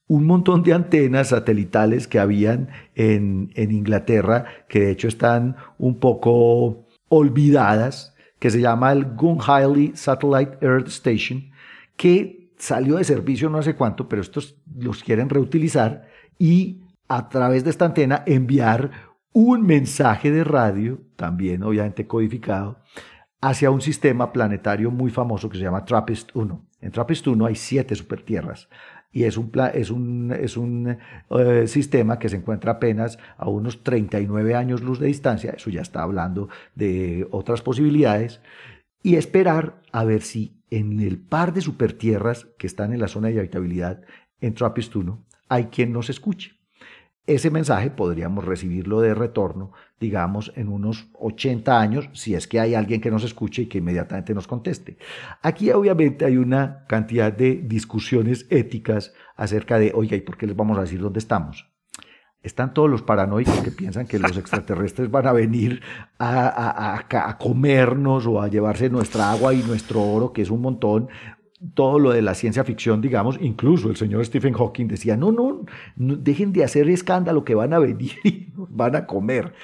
un montón de antenas satelitales que habían en, en Inglaterra, que de hecho están un poco olvidadas, que se llama el Gunhiley Satellite Earth Station, que salió de servicio no hace cuánto, pero estos los quieren reutilizar y a través de esta antena enviar un mensaje de radio, también obviamente codificado, hacia un sistema planetario muy famoso que se llama TRAPPIST-1. En TRAPPIST-1 hay siete supertierras y es un, es un, es un eh, sistema que se encuentra apenas a unos 39 años luz de distancia, eso ya está hablando de otras posibilidades, y esperar a ver si en el par de supertierras que están en la zona de habitabilidad en TRAPPIST-1 hay quien nos escuche. ese mensaje podríamos recibirlo de retorno, digamos, en unos 80 años, si es que hay alguien que nos escuche y que inmediatamente nos conteste. Aquí obviamente hay una cantidad de discusiones éticas acerca de, oye, ¿y por qué les vamos a decir dónde estamos? Están todos los paranoicos que piensan que los extraterrestres van a venir a, a, comernos o a llevarse nuestra agua y nuestro oro, que es un montón. Todo lo de la ciencia ficción, digamos, incluso el señor Stephen Hawking decía, no, no, dejen de hacer escándalo que van a venir y van a comer.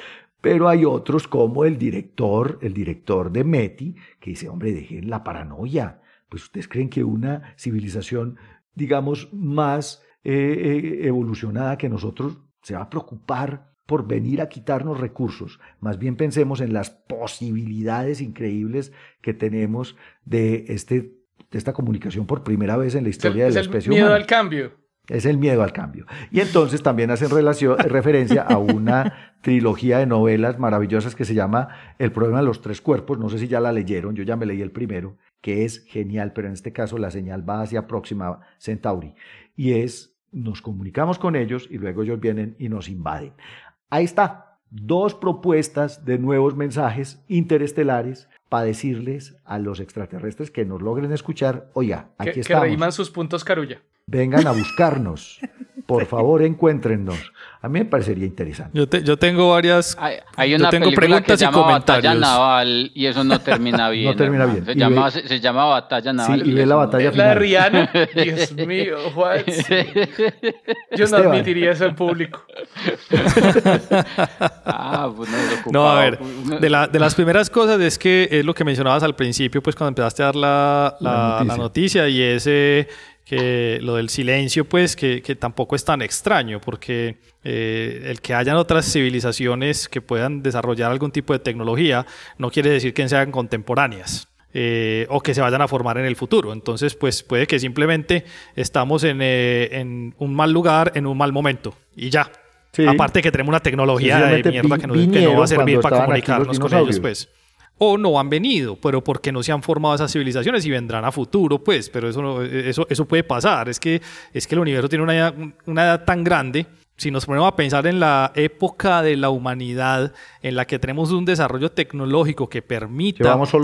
Pero hay otros como el director, el director de METI, que dice, hombre, dejen la paranoia. Pues ustedes creen que una civilización, digamos, más eh, eh, evolucionada que nosotros se va a preocupar por venir a quitarnos recursos. Más bien pensemos en las posibilidades increíbles que tenemos de, este, de esta comunicación por primera vez en la historia es de la el especie miedo humana. al cambio. Es el miedo al cambio. Y entonces también hacen relación, referencia a una trilogía de novelas maravillosas que se llama El problema de los tres cuerpos. No sé si ya la leyeron, yo ya me leí el primero, que es genial, pero en este caso la señal va hacia Próxima Centauri. Y es nos comunicamos con ellos y luego ellos vienen y nos invaden. Ahí está, dos propuestas de nuevos mensajes interestelares para decirles a los extraterrestres que nos logren escuchar, oiga, aquí que, que estamos. reíman sus puntos carulla. Vengan a buscarnos. Por favor, encuéntrennos. A mí me parecería interesante. Yo, te- yo tengo varias. Hay, hay yo una tengo película preguntas que se y llama Batalla comentarios. Naval y eso no termina bien. termina hermano. bien. Se Y llama, ve- se, se llama Batalla Naval. y ve la no- batalla La de final. Rihanna. Dios mío, Juan. Yo no Esteban. admitiría eso al público. Ah, pues no, No, a ver, de, la- de las primeras cosas es que es lo que mencionabas al principio, pues cuando empezaste a dar la, La la- noticia. la noticia y ese que lo del silencio, pues que, que tampoco es tan extraño, porque eh, el que hayan otras civilizaciones que puedan desarrollar algún tipo de tecnología no quiere decir que sean contemporáneas. eh, o que se vayan a formar en el futuro. Entonces, pues puede que simplemente estamos en, eh, en un mal lugar, en un mal momento, y ya. Sí. Aparte que tenemos una tecnología de mierda que, nos- que no va a servir para comunicarnos con ellos, pues. O no han venido, pero porque no se han formado esas civilizaciones y vendrán a futuro, pues. Pero eso, no- eso, eso puede pasar. Es que, es que el universo tiene una, una edad tan grande. Si nos ponemos a pensar en la época de la humanidad en la que tenemos un desarrollo tecnológico que permita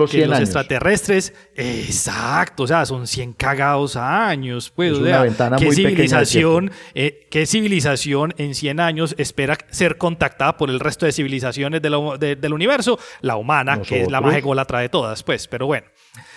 que 100 los años. extraterrestres, exacto, o sea, son 100 cagados años, pues, Es o sea, ventana ¿qué muy civilización, eh, qué civilización en 100 años espera ser contactada por el resto de civilizaciones de la- de- del universo? La humana, que es la más ególatra de todas, pues, pero bueno.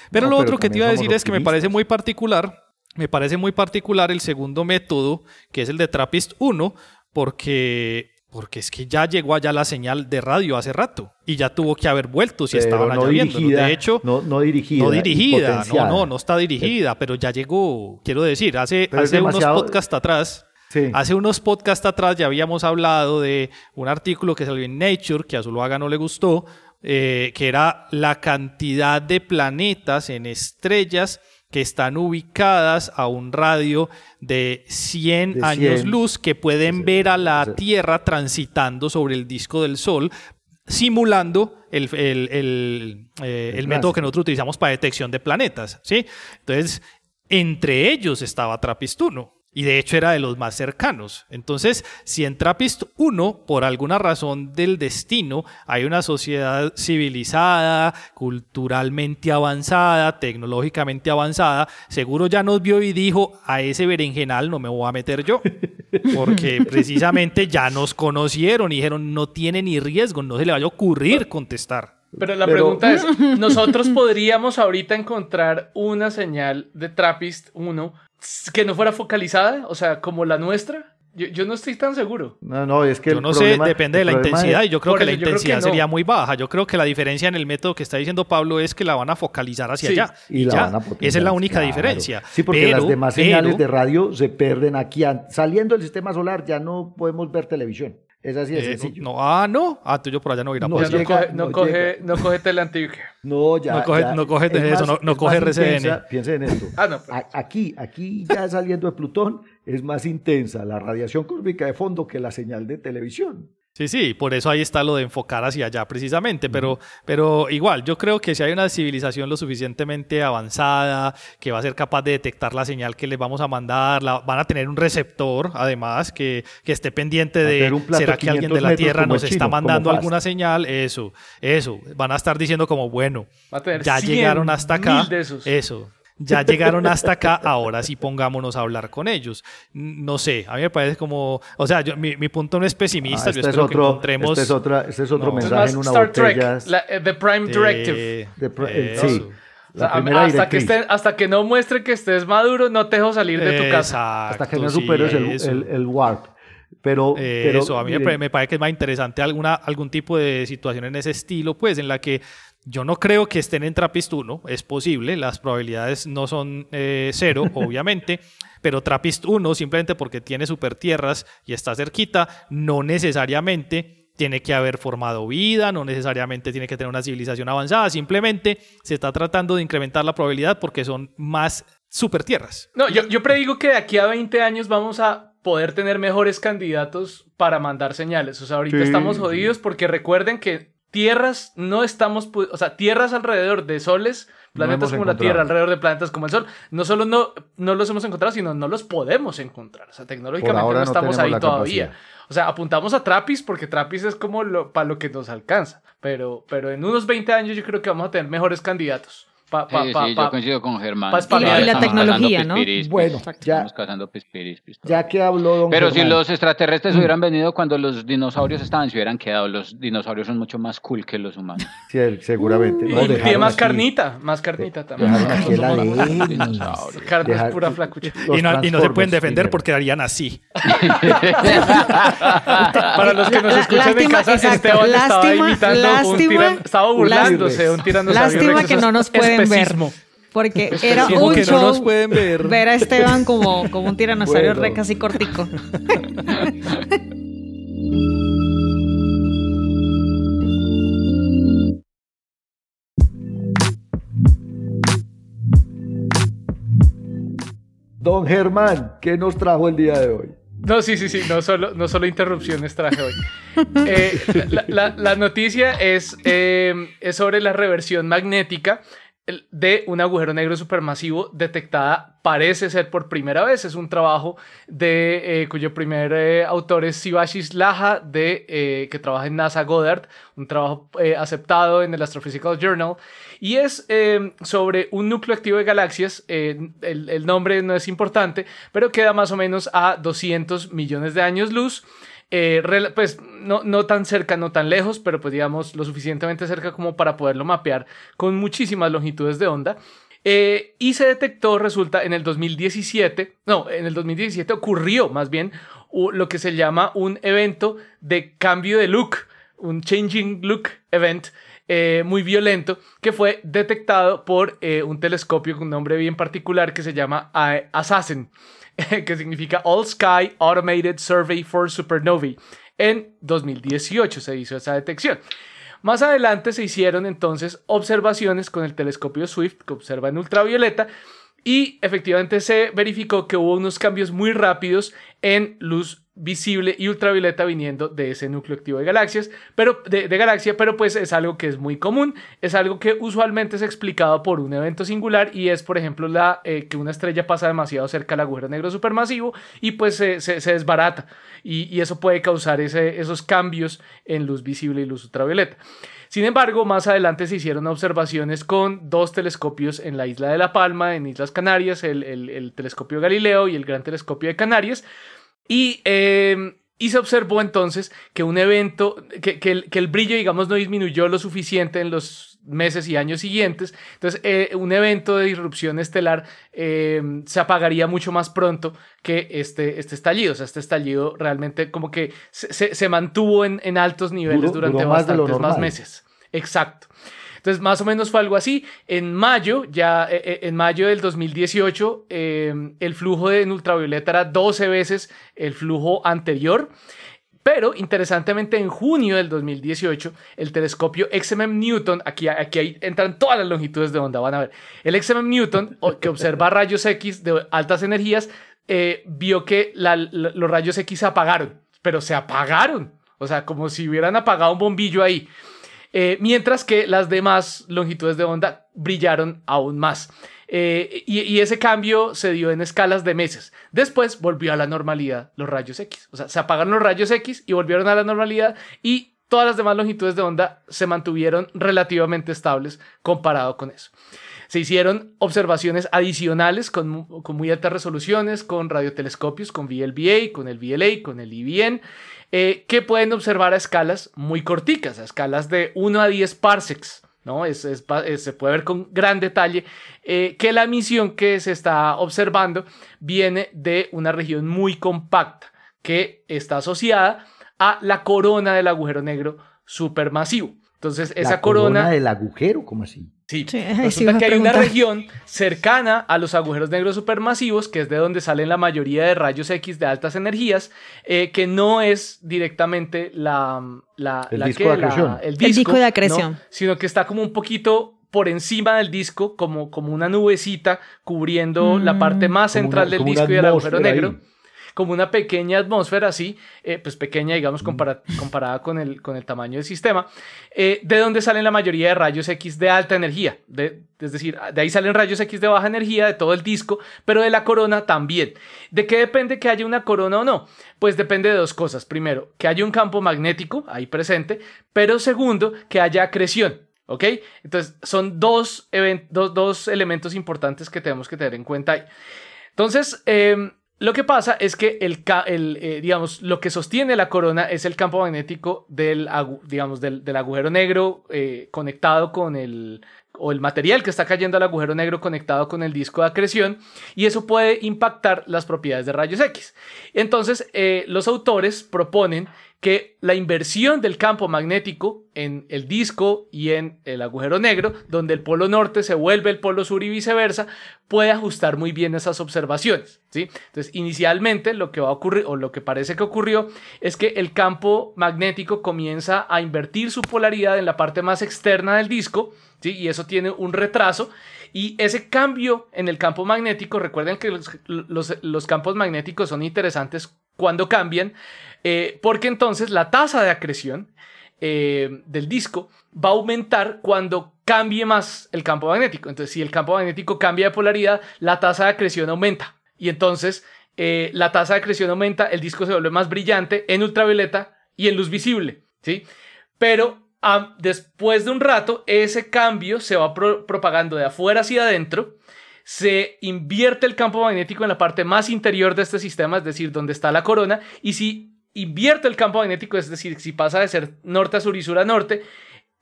Pero No, lo pero otro que te iba a decir es que me parece muy particular, me parece muy particular el segundo método, que es el de Trappist 1, porque, porque es que ya llegó allá la señal de radio hace rato y ya tuvo que haber vuelto si Pero estaban no dirigida, De hecho, no, no dirigida. no dirigida, no, no, no está dirigida, pero ya llegó. Quiero decir, hace, Pero hace unos podcasts atrás, Sí. hace unos podcasts atrás ya habíamos hablado de un artículo que salió en Nature, que a Zuluaga no le gustó, eh, que era la cantidad de planetas en estrellas que están ubicadas a un radio de 100 De años 100. luz que pueden ver a la Tierra transitando sobre el disco del Sol, simulando el, el- el, eh, El método que nosotros utilizamos para detección de planetas. ¿sí? Entonces, entre ellos estaba Trappist 1. Y de hecho era de los más cercanos. Entonces, si en Trappist 1, por alguna razón del destino, hay una sociedad civilizada, culturalmente avanzada, tecnológicamente avanzada, seguro ya nos vio y dijo, a ese berenjenal no me voy a meter yo. Porque precisamente ya nos conocieron y dijeron, no tiene ni riesgo, no se le vaya a ocurrir contestar. Pero la Pero- pregunta es, ¿nosotros podríamos ahorita encontrar una señal de Trappist 1 que no fuera focalizada? O sea, como la nuestra. Yo, yo no estoy tan seguro. No, no, es que Yo no problema- sé, depende de la intensidad es- y yo creo que la eso que intensidad no. sería muy baja. Yo creo que la diferencia en el método que está diciendo Pablo es que la van a focalizar hacia Sí, allá. y la ya. van a potenciar, Esa es la única claro. diferencia. Sí, porque Pero- las demás señales pero, de radio se pierden aquí. Saliendo del sistema solar ya no podemos ver televisión. Es así de eh, sencillo. no, ah, no. Ah, tú yo por allá no irá No no, coge, no, no coge, no coge Teleantioquia. No, ya. No coge- ya. no coge Es eso, no- no es coge RCN. intensa, Piensen en esto. Ah, no, pero- A- Aquí, aquí ya saliendo de Plutón, es más intensa la radiación cósmica de fondo que la señal de televisión. Sí, sí, por eso ahí está lo de enfocar hacia allá precisamente, pero, pero igual, yo creo que si hay una civilización lo suficientemente avanzada, que va a ser capaz de detectar la señal que les vamos a mandar, la, van a tener un receptor, además, que, que esté pendiente de, ¿será que alguien de la Tierra nos está mandando alguna señal? Eso, eso, van a estar diciendo como, bueno, ya llegaron hasta acá, eso, ya llegaron hasta acá, ahora sí pongámonos a hablar con ellos. No sé, a mí me parece como, o sea, yo, mi, mi, punto no es pesimista, ah, yo este espero es otro, que encontremos... Este es, otra, este es otro no. mensaje en una Star botella. Trek, la, eh, The Prime Directive. De, de, Eso. sí. O sea, hasta, que hasta que no muestre que estés maduro, no te dejo salir de tu casa. Hasta que no superes sí, el, el, el, warp. Pero, eh, pero eso, a mí miren, me parece que es más interesante alguna, algún tipo de situación en ese estilo, pues en la que yo no creo que estén en Trappist 1, es posible, las probabilidades no son eh, cero, obviamente, pero Trappist 1, simplemente porque tiene super tierras y está cerquita, no necesariamente tiene que haber formado vida, no necesariamente tiene que tener una civilización avanzada, simplemente se está tratando de incrementar la probabilidad porque son más super tierras. No, yo, yo predigo que de aquí a 20 años vamos a poder tener mejores candidatos para mandar señales. O sea, ahorita sí. estamos jodidos porque recuerden que tierras no estamos, o sea, tierras alrededor de soles, planetas no como encontrado. la Tierra, alrededor de planetas como el Sol, no solo no, no los hemos encontrado, sino no los podemos encontrar. O sea, tecnológicamente no estamos ahí todavía. Capacidad. O sea, apuntamos a Trappist porque Trappist es como lo, para lo que nos alcanza. Pero, pero en unos 20 años yo creo que vamos a tener mejores candidatos. Pa, pa, sí, pa, sí, yo coincido con Germán. y, la, y la tecnología, ¿no? Pispiris, bueno, ya, estamos cazando pispiris, pistolas. ya que habló don Pero Germán. si los extraterrestres mm. hubieran venido cuando los dinosaurios estaban, se hubieran quedado. Los dinosaurios son mucho más cool que los humanos. Sí, seguramente. Uh, no, y más aquí, carnita, más carnita también. El ADN. Carne es pura flacucha. Y no, y no se pueden defender porque harían así. Para los que nos escuchan lástima, en casa, exacto, Esteban lástima, estaba imitando lástima, un tiran, estaba burlándose de un tiranosaurio Lástima que no nos pueden especismo. ver. Porque era un que show no nos pueden ver. ver a Esteban como, como un tiranosaurio bueno. reca así cortico. Don Germán, ¿qué nos trajo el día de hoy? No, sí, sí, sí, no solo, no solo interrupciones traje hoy. Eh, la, la, la, noticia es, eh, es sobre la reversión magnética de un agujero negro supermasivo detectada parece ser por primera vez. Es un trabajo de eh, cuyo primer eh, autor es Sivashis Laha, de, eh, que trabaja en NASA Goddard, un trabajo aceptado en el Astrophysical Journal, y es sobre un núcleo activo de galaxias. El, el nombre no es importante, pero queda más o menos a 200 millones de años luz. Eh, pues no, no tan cerca, no tan lejos, pero pues digamos lo suficientemente cerca como para poderlo mapear con muchísimas longitudes de onda. Eh, y se detectó, resulta, en el 2017, no, en el 2017 ocurrió más bien lo que se llama un evento de cambio de look, un changing look event. Eh, muy violento que fue detectado por un telescopio con un nombre bien particular que se llama Assassin que significa All Sky Automated Survey for Supernovae. En 2018 se hizo esa detección. Más adelante se hicieron entonces observaciones con el telescopio Swift que observa en ultravioleta y efectivamente se verificó que hubo unos cambios muy rápidos en luz visible y ultravioleta viniendo de ese núcleo activo de galaxias, pero de, de, galaxia, pero pues es algo que es muy común, es algo que usualmente es explicado por un evento singular y es, por ejemplo, la, eh, que una estrella pasa demasiado cerca al agujero negro supermasivo y pues se, desbarata y, eso puede causar esos cambios en luz visible y luz ultravioleta. Sin embargo, más adelante se hicieron observaciones con dos telescopios en la isla de La Palma, en Islas Canarias, el telescopio Galileo y el Gran Telescopio de Canarias, y, eh, y, se observó entonces que un evento, que, que, el, que, el, brillo, digamos, no disminuyó lo suficiente en los meses y años siguientes. Entonces, eh, un evento de disrupción estelar eh, se apagaría mucho más pronto que este, este estallido. O sea, este estallido realmente como que se, se, se mantuvo en, en, altos niveles duró, durante duró bastantes más meses. Exacto. Entonces, más o menos fue algo así. En mayo, ya eh, en mayo del 2018, eh, el flujo de ultravioleta era 12 veces el flujo anterior. Pero interesantemente en junio del 2018 el telescopio XMM Newton, aquí, aquí entran todas las longitudes de onda, van a ver, el XMM Newton que observa rayos X de altas energías, eh, vio que los rayos X se apagaron, pero se apagaron. O sea, como si hubieran apagado un bombillo ahí. Eh, mientras que las demás longitudes de onda brillaron aún más. Eh, y, ese cambio se dio en escalas de meses. Después volvió a la normalidad los rayos X. O sea, se apagaron los rayos X y volvieron a la normalidad y todas las demás longitudes de onda se mantuvieron relativamente estables comparado con eso. Se hicieron observaciones adicionales con, muy altas resoluciones, con radiotelescopios, con VLBA, con el VLA, con el IBN, eh, que pueden observar a escalas muy corticas, a escalas de 1 a 10 parsecs. ¿no? se puede ver con gran detalle eh, que la emisión que se está observando viene de una región muy compacta que está asociada a la corona del agujero negro supermasivo. Entonces, esa corona, corona del agujero, ¿cómo así? Sí, resulta que hay una región cercana a los agujeros negros supermasivos, que es de donde salen la mayoría de rayos X de altas energías, eh, que no es directamente la, la, el, disco de la, el, disco, de acreción, sino que está como un poquito por encima del disco, como, como una nubecita cubriendo la parte más central del disco y del agujero negro como una pequeña atmósfera así, eh, pues pequeña, digamos, comparada con el, con el tamaño del sistema, eh, de donde salen la mayoría de rayos X de alta energía. De, es decir, de ahí salen rayos X de baja energía de todo el disco, pero de la corona también. ¿De qué depende que haya una corona o no? Pues depende de dos cosas. Primero, que haya un campo magnético ahí presente, pero segundo, que haya acreción. ¿Ok? Entonces, son dos, dos, dos elementos importantes que tenemos que tener en cuenta ahí. Entonces, eh, lo que pasa es que el, el eh, digamos, lo que sostiene la corona es el campo magnético del, digamos, del, agujero negro eh, conectado con el, o el material que está cayendo al agujero negro conectado con el disco de acreción y eso puede impactar las propiedades de rayos X. Entonces, eh, los autores proponen que la inversión del campo magnético en el disco y en el agujero negro, donde el polo norte se vuelve el polo sur y viceversa, puede ajustar muy bien esas observaciones. ¿sí? Entonces, inicialmente lo que va a ocurrir, o lo que parece que ocurrió, es que el campo magnético comienza a invertir su polaridad en la parte más externa del disco, ¿sí? y eso tiene un retraso. Y ese cambio en el campo magnético, recuerden que los, los campos magnéticos son interesantes cuando cambian, eh, porque entonces la tasa de acreción eh, del disco va a aumentar cuando cambie más el campo magnético. Entonces, si el campo magnético cambia de polaridad, la tasa de acreción aumenta. Y entonces eh, la tasa de acreción aumenta, el disco se vuelve más brillante en ultravioleta y en luz visible. ¿sí? Pero después de un rato, ese cambio se va propagando de afuera hacia adentro se invierte el campo magnético en la parte más interior de este sistema, es decir, donde está la corona, y si invierte el campo magnético, es decir, si pasa de ser norte a sur y sur a norte,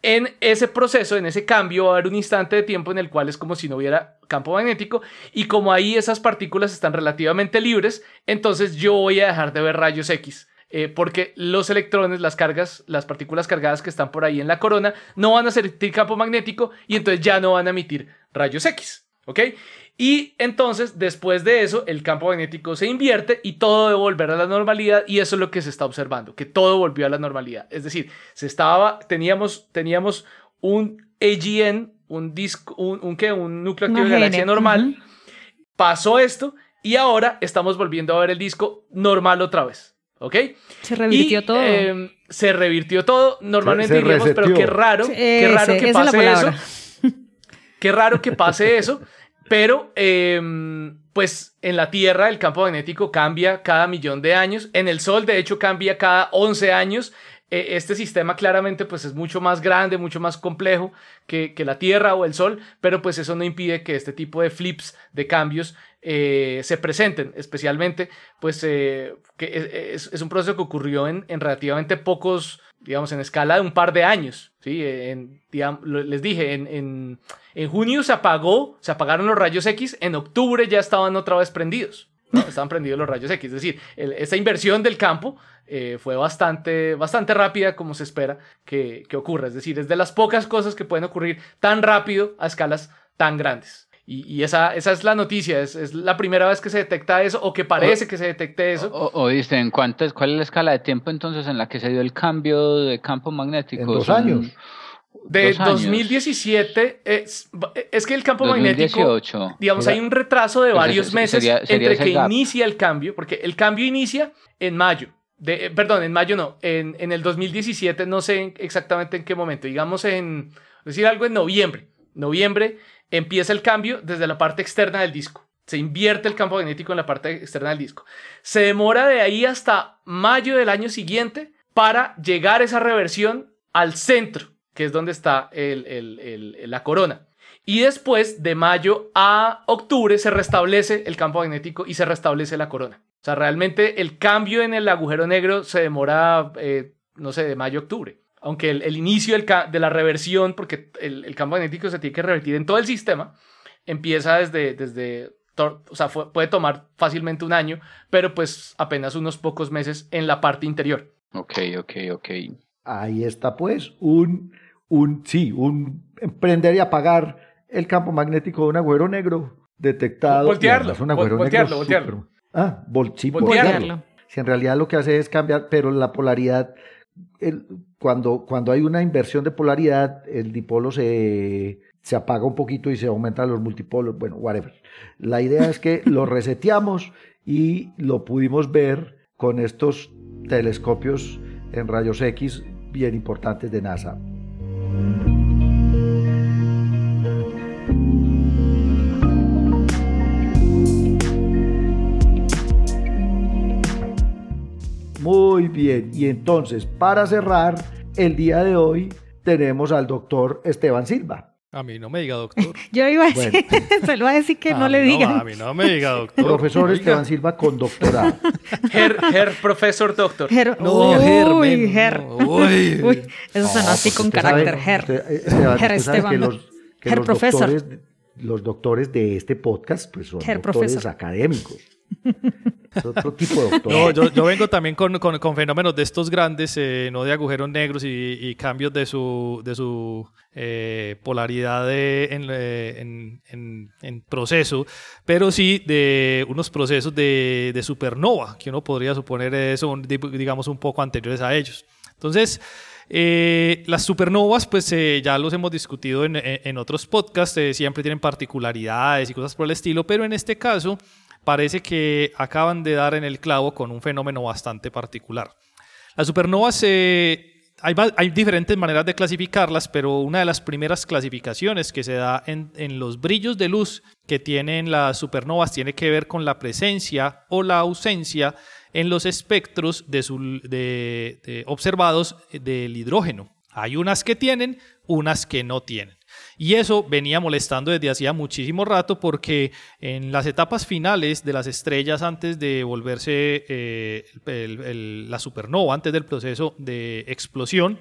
en ese proceso, en ese cambio, va a haber un instante de tiempo en el cual es como si no hubiera campo magnético y como ahí esas partículas están relativamente libres, entonces yo voy a dejar de ver rayos X. Eh, porque los electrones, las cargas, las partículas cargadas que están por ahí en la corona, no van a sentir campo magnético y entonces ya no van a emitir rayos X. ¿Ok? Y entonces, después de eso, el campo magnético se invierte y todo debe volver a la normalidad y eso es lo que se está observando, que todo volvió a la normalidad. Es decir, se estaba, teníamos, teníamos un AGN, un disco, un, un, un núcleo activo de galaxia normal, pasó esto y ahora estamos volviendo a ver el disco normal otra vez. ¿Ok? Se revirtió todo. Em, se revirtió todo. Normalmente diríamos, pero qué raro, qué raro que pase eso. Qué raro que pase eso. Pero, em, pues en la Tierra el campo magnético cambia cada millón de años. En el Sol, de hecho, cambia cada 11 años. E, este sistema claramente pues es mucho más grande, mucho más complejo que, la Tierra o el Sol, pero pues eso no impide que este tipo de flips, de cambios, eh, se presenten, especialmente pues eh, que es, un proceso que ocurrió en, en relativamente pocos, digamos, en escala de un par de años. ¿sí? En, les dije, en, en, junio se apagó, se apagaron los rayos X, en octubre ya estaban otra vez prendidos. Estaban prendidos los rayos X. Es decir, esa inversión del campo eh, fue bastante, bastante rápida como se espera que, que ocurra. Es decir, es de las pocas cosas que pueden ocurrir tan rápido a escalas tan grandes. Y, esa, esa es la noticia, es, es, la primera vez que se detecta eso o que parece que se detecte eso. O, dice, ¿en cuánto, ¿cuál es la escala de tiempo entonces en la que se dio el cambio de campo magnético? En dos años. De 2017, es, es, que el campo magnético, digamos, hay un retraso de varios meses entre que inicia el cambio, porque el cambio inicia en mayo De, eh, perdón, en mayo no, en, en el 2017 no sé exactamente en qué momento, digamos en, decir algo en noviembre. Noviembre empieza el cambio desde la parte externa del disco. Se invierte el campo magnético en la parte externa del disco. Se demora de ahí hasta mayo del año siguiente para llegar esa reversión al centro, que es donde está la corona. Y después, de mayo a octubre, se restablece el campo magnético y se restablece la corona. O sea, realmente el cambio en el agujero negro se demora, eh, no sé, de mayo a octubre. Aunque el, inicio de la reversión, porque el, campo magnético se tiene que revertir en todo el sistema, empieza desde, desde o sea, puede tomar fácilmente un año, pero pues apenas unos pocos meses en la parte interior. Ok, ok, ok. Ahí está pues un, un sí, un emprender y apagar el campo magnético de un agujero negro detectado. Voltearlo, un agujero voltearlo, voltearlo. Ah, sí, voltearlo. Si en realidad lo que hace es cambiar, pero la polaridad, el, cuando, cuando hay una inversión de polaridad, el dipolo se, se apaga un poquito y se aumentan los multipolos, bueno, whatever. La idea es que lo reseteamos y lo pudimos ver con estos telescopios en rayos X bien importantes de NASA. Muy bien, y entonces para cerrar el día de hoy tenemos al doctor Esteban Silva. A mí no me diga doctor. Yo iba a decir, se lo va a decir que no le digan. a mí no me diga doctor. Profesor Esteban Silva con doctorado. Her, her profesor doctor. no, uy, her. Uy, Eso son así con carácter, her. her Esteban. Que los, que los profesor. Doctores, los doctores de este podcast pues son doctores académicos otro tipo de doctor. No, yo, yo, vengo también con, con, con, fenómenos de estos grandes, eh, no de agujeros negros y, y, cambios de su, de su eh, polaridad de, en, eh, en, en, en, proceso, pero sí de unos procesos de, de supernova, que uno podría suponer son, digamos, un poco anteriores a ellos. Entonces, eh, las supernovas, pues eh, ya los hemos discutido en, en otros podcasts, eh, siempre tienen particularidades y cosas por el estilo, pero en este caso parece que acaban de dar en el clavo con un fenómeno bastante particular. Las supernovas, eh, hay, diferentes maneras de clasificarlas, pero una de las primeras clasificaciones que se da en, los brillos de luz que tienen las supernovas tiene que ver con la presencia o la ausencia en los espectros observados del hidrógeno. Hay unas que tienen, unas que no tienen. Y eso venía molestando desde hacía muchísimo rato porque en las etapas finales de las estrellas antes de volverse eh, la supernova, antes del proceso de explosión,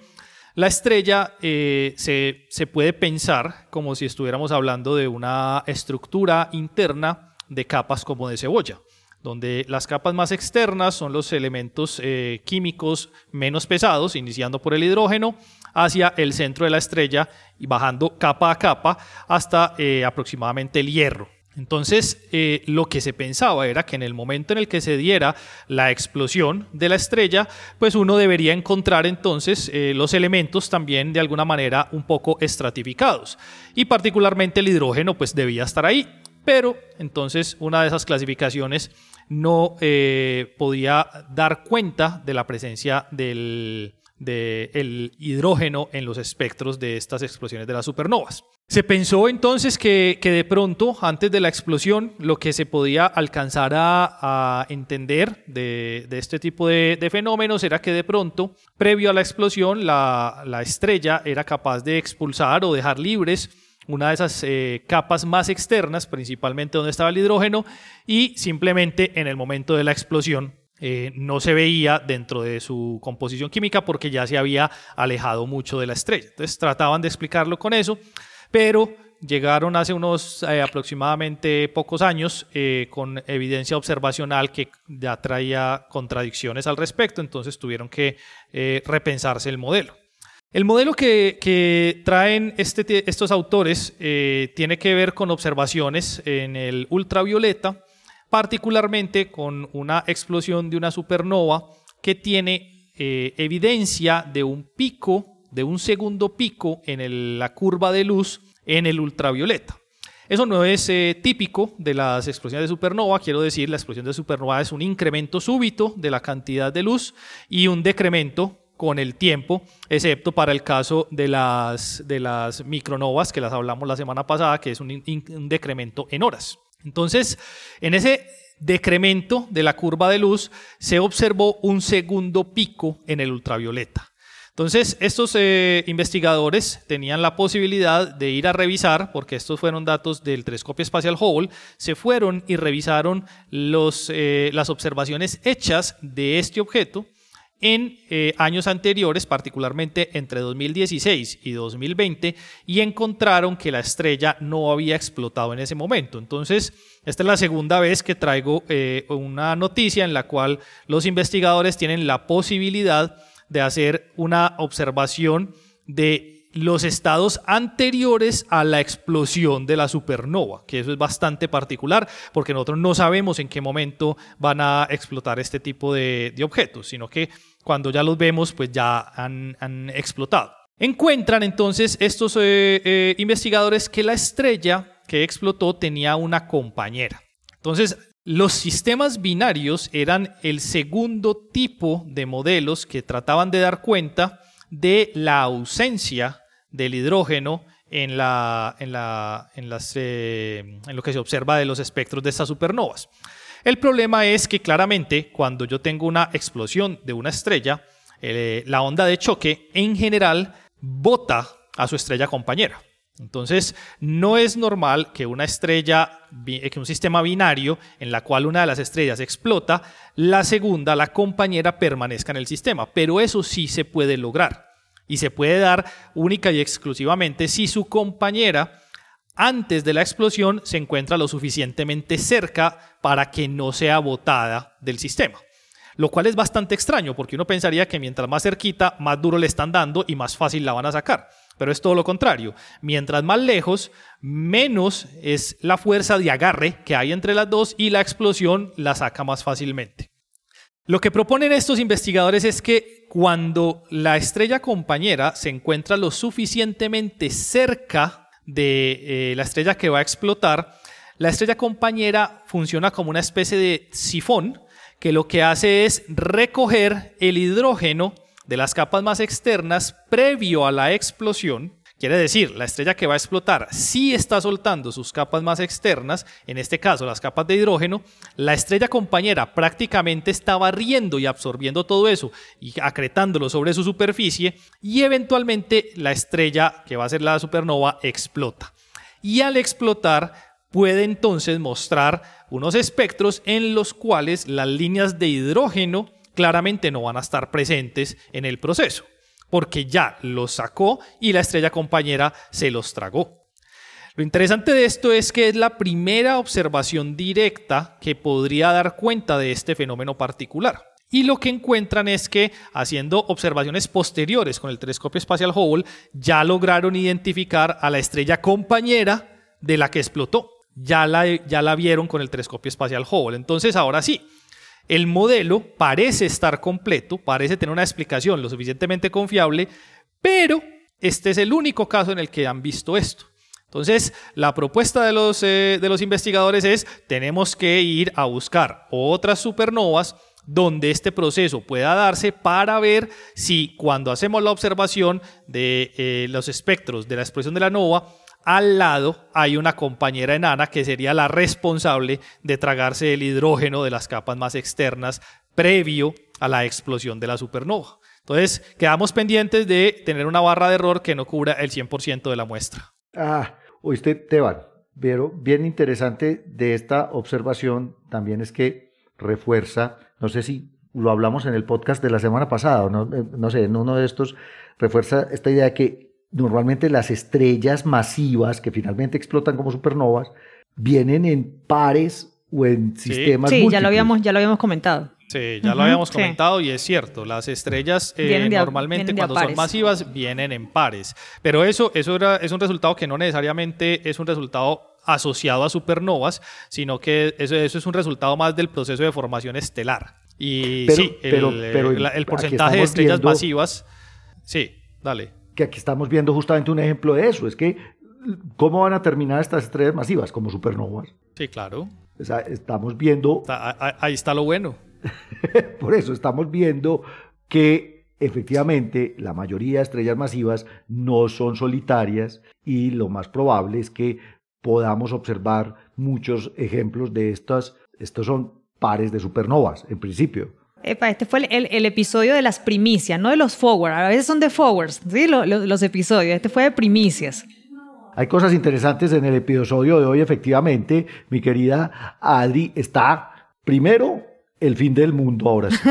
la estrella eh, se, se puede pensar como si estuviéramos hablando de una estructura interna de capas como de cebolla donde las capas más externas son los elementos eh, químicos menos pesados, iniciando por el hidrógeno, hacia el centro de la estrella y bajando capa a capa hasta eh, aproximadamente el hierro. Entonces, eh, lo que se pensaba era que en el momento en el que se diera la explosión de la estrella, pues uno debería encontrar entonces los elementos también de alguna manera un poco estratificados. Y particularmente el hidrógeno, pues debía estar ahí. Pero entonces una de esas clasificaciones no eh, podía dar cuenta de la presencia del, hidrógeno en los espectros de estas explosiones de las supernovas. Se pensó entonces que, de pronto, antes de la explosión, lo que se podía alcanzar a, entender de, este tipo de, fenómenos era que de pronto, previo a la explosión, la, la estrella era capaz de expulsar o dejar libres una de esas eh, capas más externas, principalmente donde estaba el hidrógeno, y simplemente en el momento de la explosión eh, no se veía dentro de su composición química porque ya se había alejado mucho de la estrella. Entonces trataban de explicarlo con eso, pero llegaron hace unos eh, aproximadamente pocos años con evidencia observacional que ya traía contradicciones al respecto, entonces tuvieron que repensarse el modelo. El modelo que, traen este, estos autores eh, tiene que ver con observaciones en el ultravioleta, particularmente con una explosión de una supernova que tiene eh, evidencia de un pico, de un segundo pico en la curva de luz en el ultravioleta. Eso no es eh, típico de las explosiones de supernova, quiero decir, la explosión de supernova es un incremento súbito de la cantidad de luz y un decremento con el tiempo, excepto para el caso de las, micronovas, que las hablamos la semana pasada, que es un decremento en horas. Entonces, en ese decremento de la curva de luz se observó un segundo pico en el ultravioleta. Entonces, estos eh, investigadores tenían la posibilidad de ir a revisar, porque estos fueron datos del telescopio espacial Hubble, se fueron y revisaron eh, las observaciones hechas de este objeto en eh, años anteriores, particularmente entre 2016 y 2020, y encontraron que la estrella no había explotado en ese momento. Entonces, esta es la segunda vez que traigo una noticia en la cual los investigadores tienen la posibilidad de hacer una observación de los estados anteriores a la explosión de la supernova, que eso es bastante particular porque nosotros no sabemos en qué momento van a explotar este tipo de, objetos, sino que cuando ya los vemos, pues ya han, explotado. Encuentran entonces estos eh, eh, investigadores que la estrella que explotó tenía una compañera. Entonces, los sistemas binarios eran el segundo tipo de modelos que trataban de dar cuenta de la ausencia del hidrógeno eh, en lo que se observa de los espectros de estas supernovas. El problema es que claramente cuando yo tengo una explosión de una estrella, eh, la onda de choque en general bota a su estrella compañera. Entonces, no es normal que una estrella, eh, que un sistema binario en la cual una de las estrellas explota, la segunda, la compañera, permanezca en el sistema, pero eso sí se puede lograr y se puede dar única y exclusivamente si su compañera antes de la explosión se encuentra lo suficientemente cerca para que no sea botada del sistema. Lo cual es bastante extraño porque uno pensaría que mientras más cerquita, más duro le están dando y más fácil la van a sacar. Pero es todo lo contrario. Mientras más lejos, menos es la fuerza de agarre que hay entre las dos y la explosión la saca más fácilmente. Lo que proponen estos investigadores es que cuando la estrella compañera se encuentra lo suficientemente cerca de eh, la estrella que va a explotar, la estrella compañera funciona como una especie de sifón que lo que hace es recoger el hidrógeno de las capas más externas previo a la explosión. Quiere decir, la estrella que va a explotar sí está soltando sus capas más externas, en este caso las capas de hidrógeno, la estrella compañera prácticamente está barriendo y absorbiendo todo eso y acretándolo sobre su superficie y eventualmente la estrella que va a ser la supernova explota. Y al explotar puede entonces mostrar unos espectros en los cuales las líneas de hidrógeno claramente no van a estar presentes en el proceso, porque ya los sacó y la estrella compañera se los tragó. Lo interesante de esto es que es la primera observación directa que podría dar cuenta de este fenómeno particular. Y lo que encuentran es que haciendo observaciones posteriores con el telescopio espacial Hubble, ya lograron identificar a la estrella compañera de la que explotó. Ya la, ya la vieron con el telescopio espacial Hubble. Entonces, ahora sí, el modelo parece estar completo, parece tener una explicación lo suficientemente confiable, pero este es el único caso en el que han visto esto. Entonces, la propuesta de los, eh, de los investigadores es, tenemos que ir a buscar otras supernovas donde este proceso pueda darse para ver si cuando hacemos la observación de eh, los espectros de la explosión de la nova, al lado hay una compañera enana que sería la responsable de tragarse el hidrógeno de las capas más externas previo a la explosión de la supernova. Entonces, quedamos pendientes de tener una barra de error que no cubra el 100% de la muestra. Ah, oíste, Teban, pero bien interesante de esta observación también es que refuerza, no sé si lo hablamos en el podcast de la semana pasada, no, eh, no sé, en uno de estos, refuerza esta idea de que normalmente las estrellas masivas que finalmente explotan como supernovas vienen en pares o en sistemas sí, ya lo habíamos ya lo habíamos comentado. Sí, ya lo habíamos comentado y es cierto, las estrellas eh, normalmente cuando son masivas vienen en pares, pero eso, eso era, es un resultado que no necesariamente es un resultado asociado a supernovas, sino que eso, eso es un resultado más del proceso de formación estelar. Y sí, el, el porcentaje de estrellas masivas, sí, dale que aquí estamos viendo justamente un ejemplo de eso, es que ¿cómo van a terminar estas estrellas masivas? Como supernovas. Sí, claro. O sea, estamos viendo, Ahí está lo bueno. por eso estamos viendo que efectivamente la mayoría de estrellas masivas no son solitarias y lo más probable es que podamos observar muchos ejemplos de estas, estos son pares de supernovas en principio. Epa, este fue el, el, episodio de las primicias, no de los forward. A veces son de forwards, ¿sí? Los, los, los episodios. Este fue de primicias. Hay cosas interesantes en el episodio de hoy, efectivamente. Mi querida Adri está primero el fin del mundo ahora sí.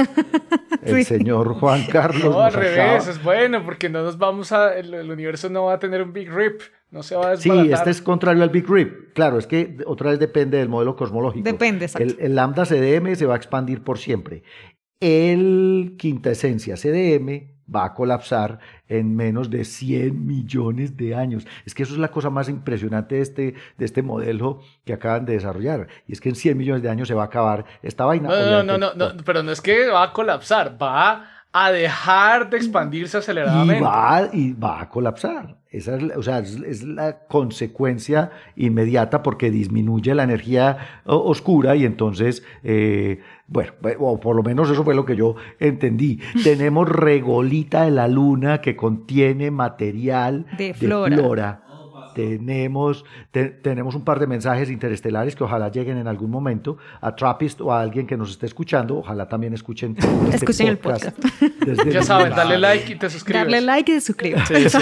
El Sí. señor Juan Carlos. No, al revés, es bueno, porque no nos vamos a. El, el universo no va a tener un Big Rip, no se va a Sí, desbaratar. este es contrario al Big Rip. Claro, es que otra vez depende del modelo cosmológico. Depende, exacto. El, el lambda CDM se va a expandir por siempre. El quinta esencia CDM va a colapsar en menos de 100 millones de años. Es que eso es la cosa más impresionante de este, de este modelo que acaban de desarrollar. Y es que en 100 millones de años se va a acabar esta vaina. No, no, no, no, no, pero no es que va a colapsar, va a dejar de expandirse y aceleradamente. va, y va a colapsar. Esa es, o sea, es, la consecuencia inmediata porque disminuye la energía oscura y entonces, eh, bueno, o por lo menos eso fue lo que yo entendí. Tenemos regolita de la luna que contiene material De flora. Tenemos, te- tenemos un par de mensajes interestelares que ojalá lleguen en algún momento a Trappist o a alguien que nos esté escuchando. Ojalá también escuchen, este Escuchen el desde Ya saben, dale like y te suscribes. Darle like y. Sí, sí.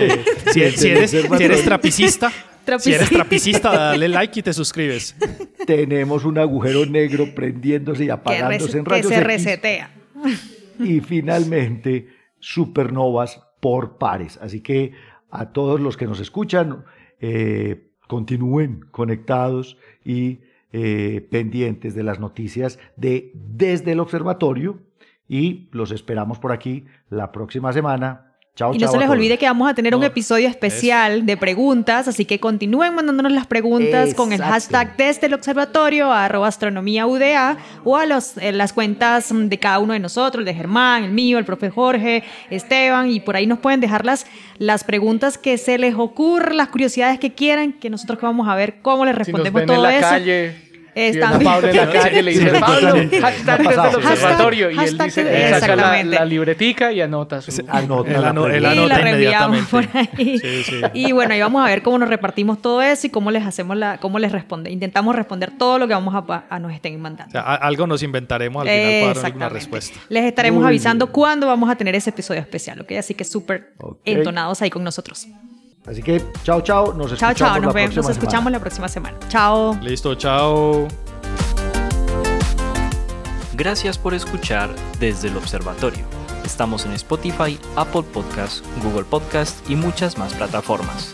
Si, si eres, si eres trapicista, si eres trapicista, dale like y te suscribes. tenemos un agujero negro prendiéndose y Que, apagándose en que rayos se X. resetea. y finalmente supernovas por pares. Así que a todos los que nos escuchan, eh, continúen conectados y eh, pendientes de las noticias de desde el observatorio y los esperamos por aquí la próxima semana. Y no se les olvide que vamos a tener un episodio especial de preguntas, así que continúen mandándonos las preguntas con el hashtag desde el observatorio a arroba astronomía UDA o a los, eh, las cuentas de cada uno de nosotros, el de Germán, el mío, el profe Jorge, Esteban, y por ahí nos pueden dejar las, las preguntas que se les ocurran, las curiosidades que quieran, que nosotros que vamos a ver cómo les Si nos respondemos ven todo en la eso. calle, Es a también. Pablo en la calle, le sí, Pablo, hashtag desde el observatorio. y él dice, saca la, exactamente. la libretica y anota su... Anota El la ano- el pregunta. y anota la reenviamos por inmediatamente. ahí. Sí, sí. Y bueno, ahí vamos a ver cómo nos repartimos todo eso y cómo les hacemos la, cómo les responde. Intentamos responder todo lo que vamos a, a nos estén O mandando. sea, algo nos inventaremos al final para dar alguna Exactamente. respuesta. Les estaremos Muy avisando bien. cuándo vamos a tener ese episodio especial, ¿ok? Así que súper entonados ahí con nosotros. Así que chao, chao. Nos Chao, escuchamos chao. la Nos vemos. próxima Nos escuchamos semana. la próxima semana. Chao. Listo, chao. Gracias por escuchar desde el observatorio. Estamos en Spotify, Apple Podcast, Google Podcast y muchas más plataformas.